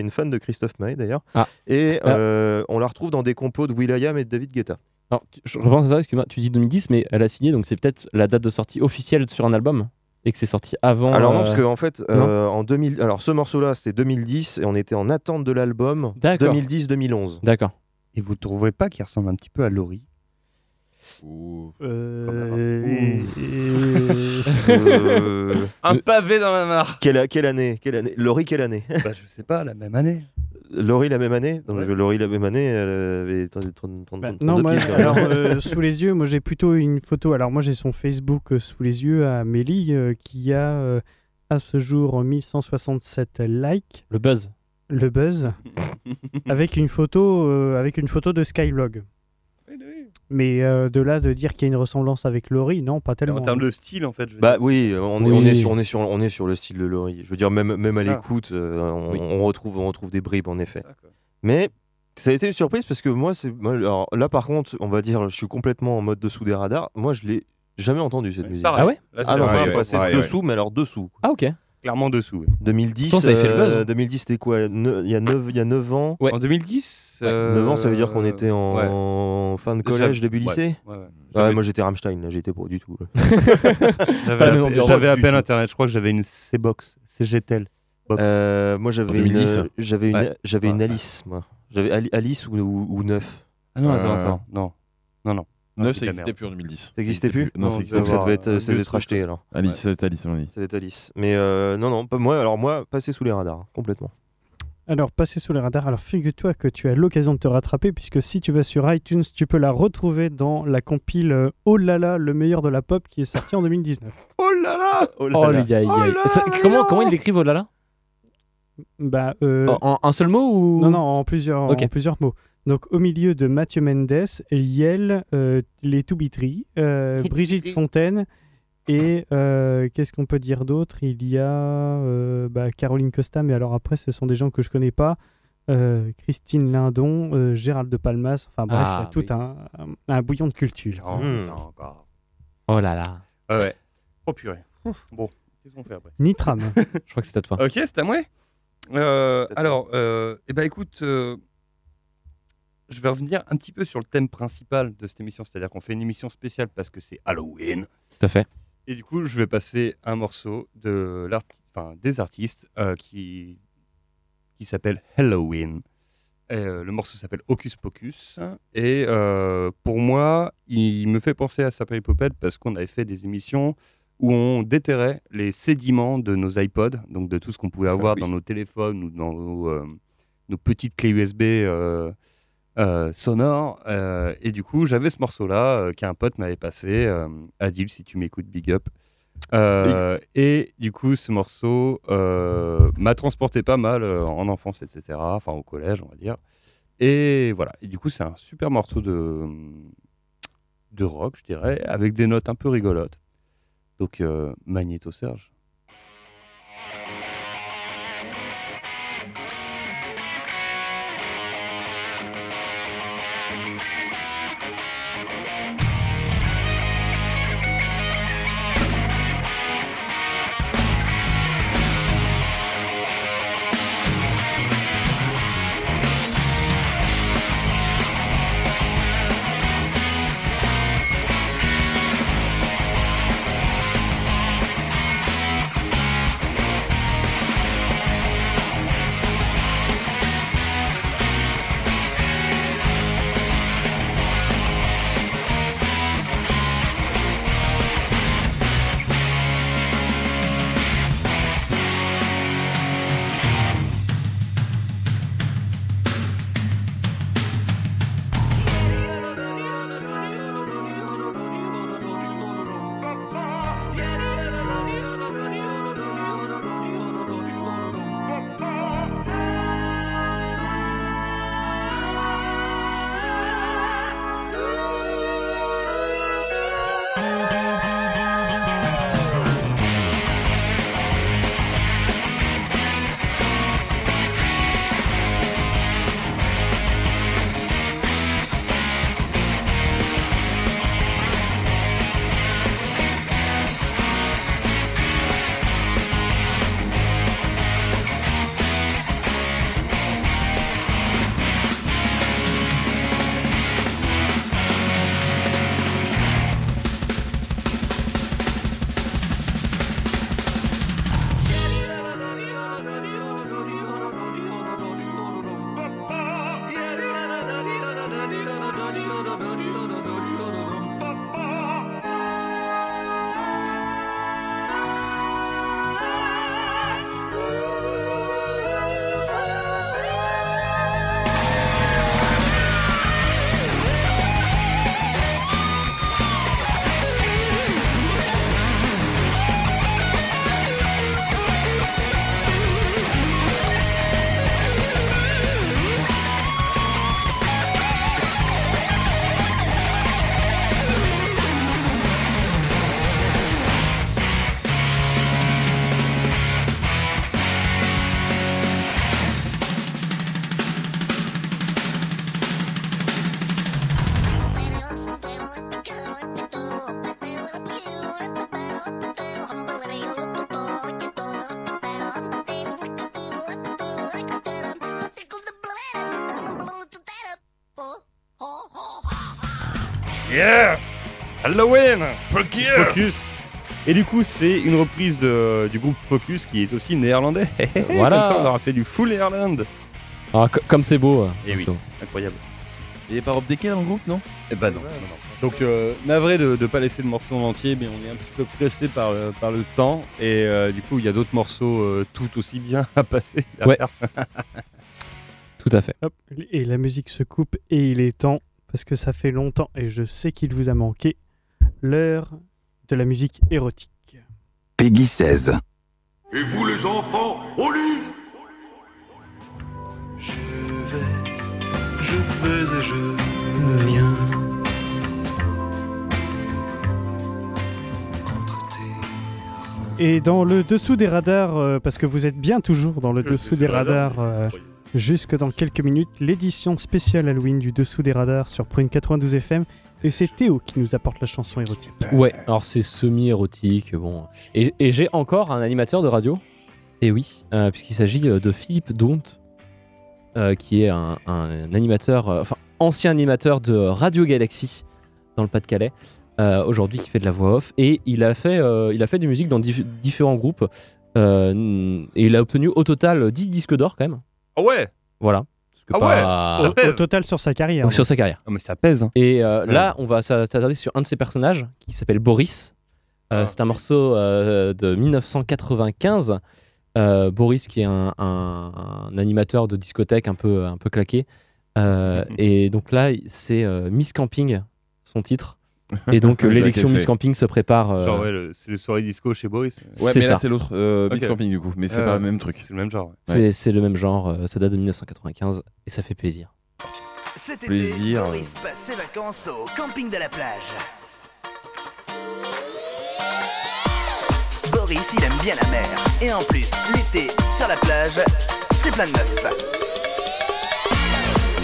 une, fan de Christophe Maé d'ailleurs. Ah. Et Ah. euh, on la retrouve dans des compos de Will.i.am et de David Guetta. Alors, je repense à ça, excuse-moi, tu dis 2010, mais elle a signé, donc c'est peut-être la date de sortie officielle sur un album et que c'est sorti avant. Alors non, euh, parce qu'en en fait, euh, en 2000, alors ce morceau-là, c'était 2010 et on était en attente de l'album D'accord. 2010-2011. D'accord. Et vous trouvez pas qu'il ressemble un petit peu à Laurie? Euh, Euh, Un pavé dans la mare. quelle, quelle année Quelle année? Laurie, quelle année? Bah, je sais pas, la même année. Laurie, la même année? Laurie, la même année, elle avait 30, 30, 30, Bah, 32 non, moi, hein. alors, euh, sous les yeux, moi j'ai plutôt une photo. Alors, moi j'ai son Facebook euh, sous les yeux à Mélie euh, qui a euh, à ce jour 1167 likes. Le buzz. Le buzz. avec une photo, euh, avec une photo de Skylog. Mais euh, de là de dire qu'il y a une ressemblance avec Laurie, non, pas tellement. En termes de style, en fait. Je veux Bah dire. oui, on, est- Oui. on est sur, on, est sur, on est sur le style de Laurie. Je veux dire, même, même à Ah. l'écoute, euh, on, Oui. on retrouve, on retrouve des bribes en effet. Ça. Mais ça a été une surprise parce que moi, c'est là par contre, on va dire, je suis complètement en mode dessous des radars. Moi, je l'ai jamais entendu cette musique. Pareil. Ah ouais? Là, c'est Ah dessous, mais alors dessous. Ah ok. Clairement dessous. ouais. 2010, Pourtant, ça avait fait le buzz. euh, 2010 c'était quoi? Il y a 9 il y a 9 ans? Ouais. En 2010 Ouais. euh, 9 ans, ça veut dire qu'on était ouais. en fin de collège, début ouais, lycée? ouais, ouais. Ouais, J'avais- moi j'étais Rammstein, là, j'étais pas du tout. J'avais à-. J'avais peine internet. Je crois que j'avais une C-Box. CGTEL. Box. Euh, moi j'avais 2010. une, j'avais une, Ouais. j'avais une. Alice, moi. J'avais Ali- Alice ou, ou, ou 9. Ah non, Euh, attends, attends. Non. Non, non. 9, c'est ça n'existait plus en 2010. Ça existait plus Non, Non, ça Donc existait doit ça plus. devait être, ça devait être truc, racheté alors. Alice, c'est Alice, on dit. Être Alice. Mais euh, non, non, pas moi. Alors moi, passé sous les radars, complètement. Alors, passer sous les radars. Alors, figure-toi que tu as l'occasion de te rattraper, puisque si tu vas sur iTunes, tu peux la retrouver dans la compile euh, Oh là là, le meilleur de la pop qui est sortie en 2019. Oh là là Oh là Oh Oh là Ça- là Comment là comment ils l'écrivent oh là là Bah, euh, en, en un seul mot ou non, non, en plusieurs, Ok. en plusieurs mots. Donc, au milieu de Mathieu Mendes, Liel, euh, les Toubitry, euh, Brigitte Fontaine et euh, qu'est-ce qu'on peut dire d'autre? Il y a euh, bah, Caroline Costa, mais alors après, ce sont des gens que je connais pas. Euh, Christine Lindon, euh, Gérald de Palmas, enfin bref, Ah, tout oui. un, un- un bouillon de culture. Oh, Hmm. Oh là là. Ah ouais. Oh purée. Bon, qu'est-ce qu'on fait après? Nitram. Je crois que c'est à toi. Ok, c'est à moi. Euh, alors, euh, eh ben écoute, euh, je vais revenir un petit peu sur le thème principal de cette émission, c'est-à-dire qu'on fait une émission spéciale parce que c'est Halloween. Tout à fait. Et du coup, je vais passer un morceau de l'art, enfin des artistes euh, qui qui s'appelle Halloween. Et, euh, le morceau s'appelle Hocus Pocus. Et euh, pour moi, il me fait penser à Sapé Popette parce qu'on avait fait des émissions où on déterrait les sédiments de nos iPods, donc de tout ce qu'on pouvait avoir oui. dans nos téléphones ou dans nos, nos petites clés USB euh, sonores. Euh, et du coup, j'avais ce morceau-là euh, qu'un pote m'avait passé. euh, Adil, si tu m'écoutes, big up. Et du coup, ce morceau m'a transporté pas mal en enfance, etc. Enfin, au collège, on va dire. Et voilà. Et du coup, c'est un super morceau de, de rock, je dirais, avec des notes un peu rigolotes. Donc, Magnéto Serge. Halloween Focus Et du coup, c'est une reprise de- du groupe Focus qui est aussi néerlandais. Voilà. Comme ça, on aura fait du full néerlandais. Ah, co- comme c'est beau. Et comme oui, c'est beau. incroyable. Il n'y a pas Rob Decker dans le groupe, non? Eh ben non. non, non. Donc euh, navré de ne pas laisser le morceau en entier, mais on est un petit peu pressé par, euh, par le temps. Et euh, du coup, il y a d'autres morceaux euh, tout aussi bien à passer. Ouais. Tout à fait. Hop, et la musique se coupe et il est temps, parce que ça fait longtemps et je sais qu'il vous a manqué, l'heure de la musique érotique. Peggy 16. Et vous les enfants, au lit Je vais, je vais et je viens. Et dans le dessous des radars, euh, parce que vous êtes bien toujours dans le dessous des radars, euh, jusque dans quelques minutes, l'édition spéciale Halloween du dessous des radars sur Prune 92 FM. Et c'est Théo qui nous apporte la chanson érotique. Ouais, alors c'est semi-érotique, bon. Et, et j'ai encore un animateur de radio. Et oui, euh, puisqu'il s'agit euh, de Philippe Daunt, euh, qui est un, un animateur, euh, enfin ancien animateur de Radio Galaxy dans le Pas-de-Calais. euh, Aujourd'hui, qui fait de la voix off. Et il a fait, euh, il a fait des musiques dans dif- différents groupes. euh, et il a obtenu au total 10 disques d'or quand même. Ah ouais? Voilà. Ah pas- ouais, ça Au, pèse. au total sur sa carrière. Donc, sur sa carrière. Ah, mais ça pèse. hein. Et euh, Ouais. là, on va s'a- s'attarder sur un de ses personnages qui s'appelle Boris. Euh, c'est un morceau euh, de 1995. Euh, Boris, qui est un, un- un animateur de discothèque un peu, un peu claqué. Euh, et donc là, c'est euh, Miss Camping, son titre. Et donc euh, l'élection. Miss Camping se prépare. euh, Genre, ouais, le- c'est les soirées disco chez Boris. Ouais, C'est mais là, ça. c'est l'autre euh, Ok. Camping du coup, mais c'est Ouais, pas le même truc. C'est le même genre. ouais. c'est c'est le même genre, euh, ça date de 1995 et ça fait plaisir. Cet Plaisir. été, Boris passe ses vacances au camping de la plage. Boris, il aime bien la mer. Et en plus, l'été, sur la plage, c'est plein de meufs.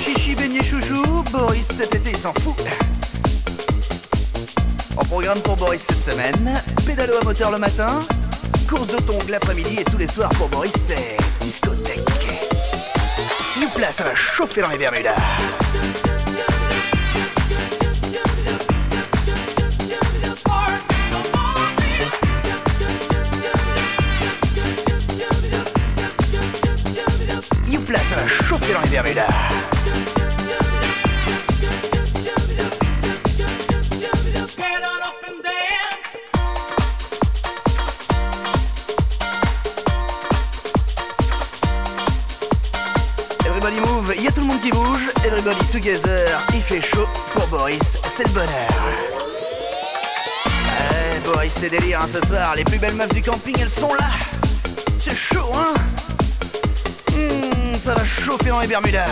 Chichi, beignet, chouchou, Boris, cet été, il s'en fout. En programme pour Boris cette semaine, pédalo à moteur le matin, course de tongs l'après-midi et tous les soirs pour Boris, c'est discothèque. Youpla, ça va chauffer dans les Bermudas. Youpla, ça va chauffer dans les Bermudas. Together, il fait chaud. Pour Boris, c'est le bonheur. Ouais, Boris, c'est délire hein, ce soir. Les plus belles meufs du camping, elles sont là. C'est chaud, hein Hmm, Ça va chauffer dans les Bermudas.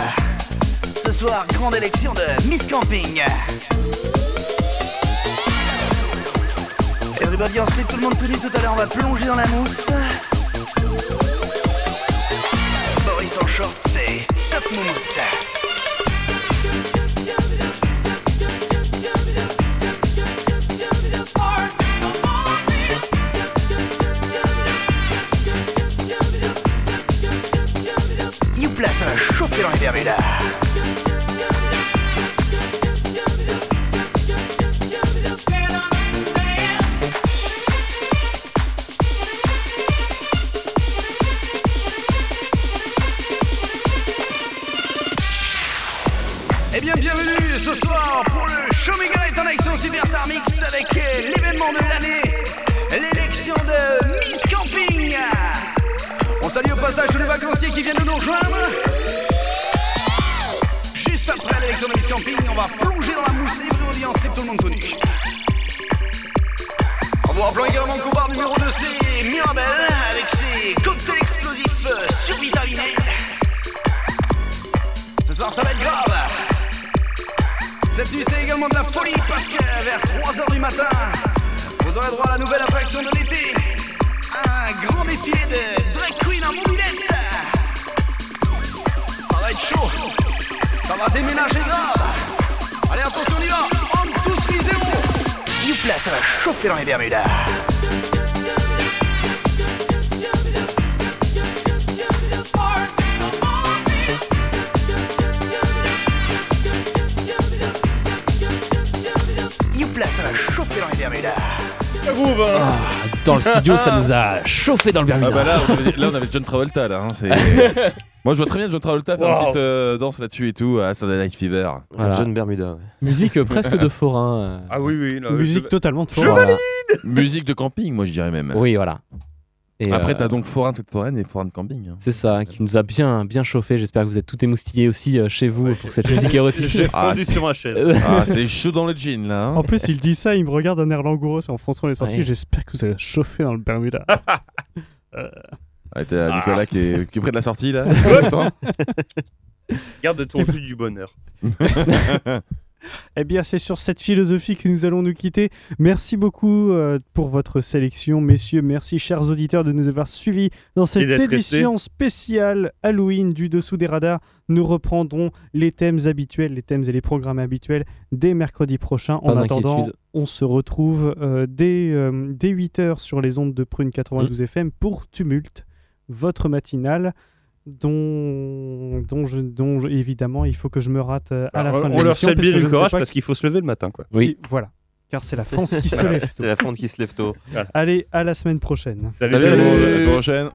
Ce soir, grande élection de Miss Camping. Everybody en slip, tout le monde tout. Tout à l'heure, on va plonger dans la mousse. Boris en short, c'est top moumoute. Chauffer numéro 2, c'est Mirabelle avec ses cocktails explosifs euh, survitaminés. Ce soir, ça va être grave. Cette nuit, c'est également de la folie parce que vers 3h du matin, vous aurez droit à la nouvelle attraction de l'été. Un grand défilé de drag queen en mobilette. Ça va être chaud. Ça va déménager grave. Allez, attention, on y va. On tous les zéros. Youpla, ça va chauffer dans les Bermudas. Groove. hein. Ah, dans le studio, ça nous a chauffé dans le Bermuda. Ah bah là, on avait, là, on avait John Travolta là. hein, c'est- Moi je vois très bien John Travolta faire une petite euh, danse là-dessus et tout à Saturday Night Fever. Voilà. John Bermuda. ouais. Musique euh, presque de forain. euh. Ah oui, oui. là, Musique je- totalement de Je forain. Voilà. Musique de camping, moi je dirais même. Oui, voilà. Et, Après, euh, t'as donc forain, tête foraine et forain de camping. hein. C'est ça, qui nous a bien, bien chauffé. J'espère que vous êtes tout émoustillés aussi euh, chez vous pour cette musique érotique. J'ai Ah, fondu sur ma chaise. Ah, c'est chaud dans le jean là. hein. En plus, il dit ça, il me regarde d'un air langoureux en fronçant les sourcils. Ouais. J'espère que vous allez chauffer dans le Bermuda. Ouais, t'as Nicolas qui, est, qui est près de la sortie là. Garde ton jus du bonheur. Eh bien, c'est sur cette philosophie que nous allons nous quitter. Merci beaucoup euh, pour votre sélection, messieurs. Merci, chers auditeurs, de nous avoir suivis dans cette édition spéciale Halloween du Dessous des Radars. Nous reprendrons les thèmes habituels, les thèmes et les programmes habituels dès mercredi prochain. En Pas attendant, on se retrouve euh, dès, euh, dès 8h sur les ondes de Prune 92 FM pour Tumulte, votre matinale. Dont, dont, je, dont je- évidemment il faut que je me rate euh, à la Alors, fin de on leur l'émission souhaite parce bien du courage parce qu'il faut se lever le matin, quoi. Oui. et Voilà. Car c'est la France qui se lève. C'est la fonte qui se lève tôt. Allez, à la semaine prochaine. Salut, Salut, tout le monde. à la semaine prochaine.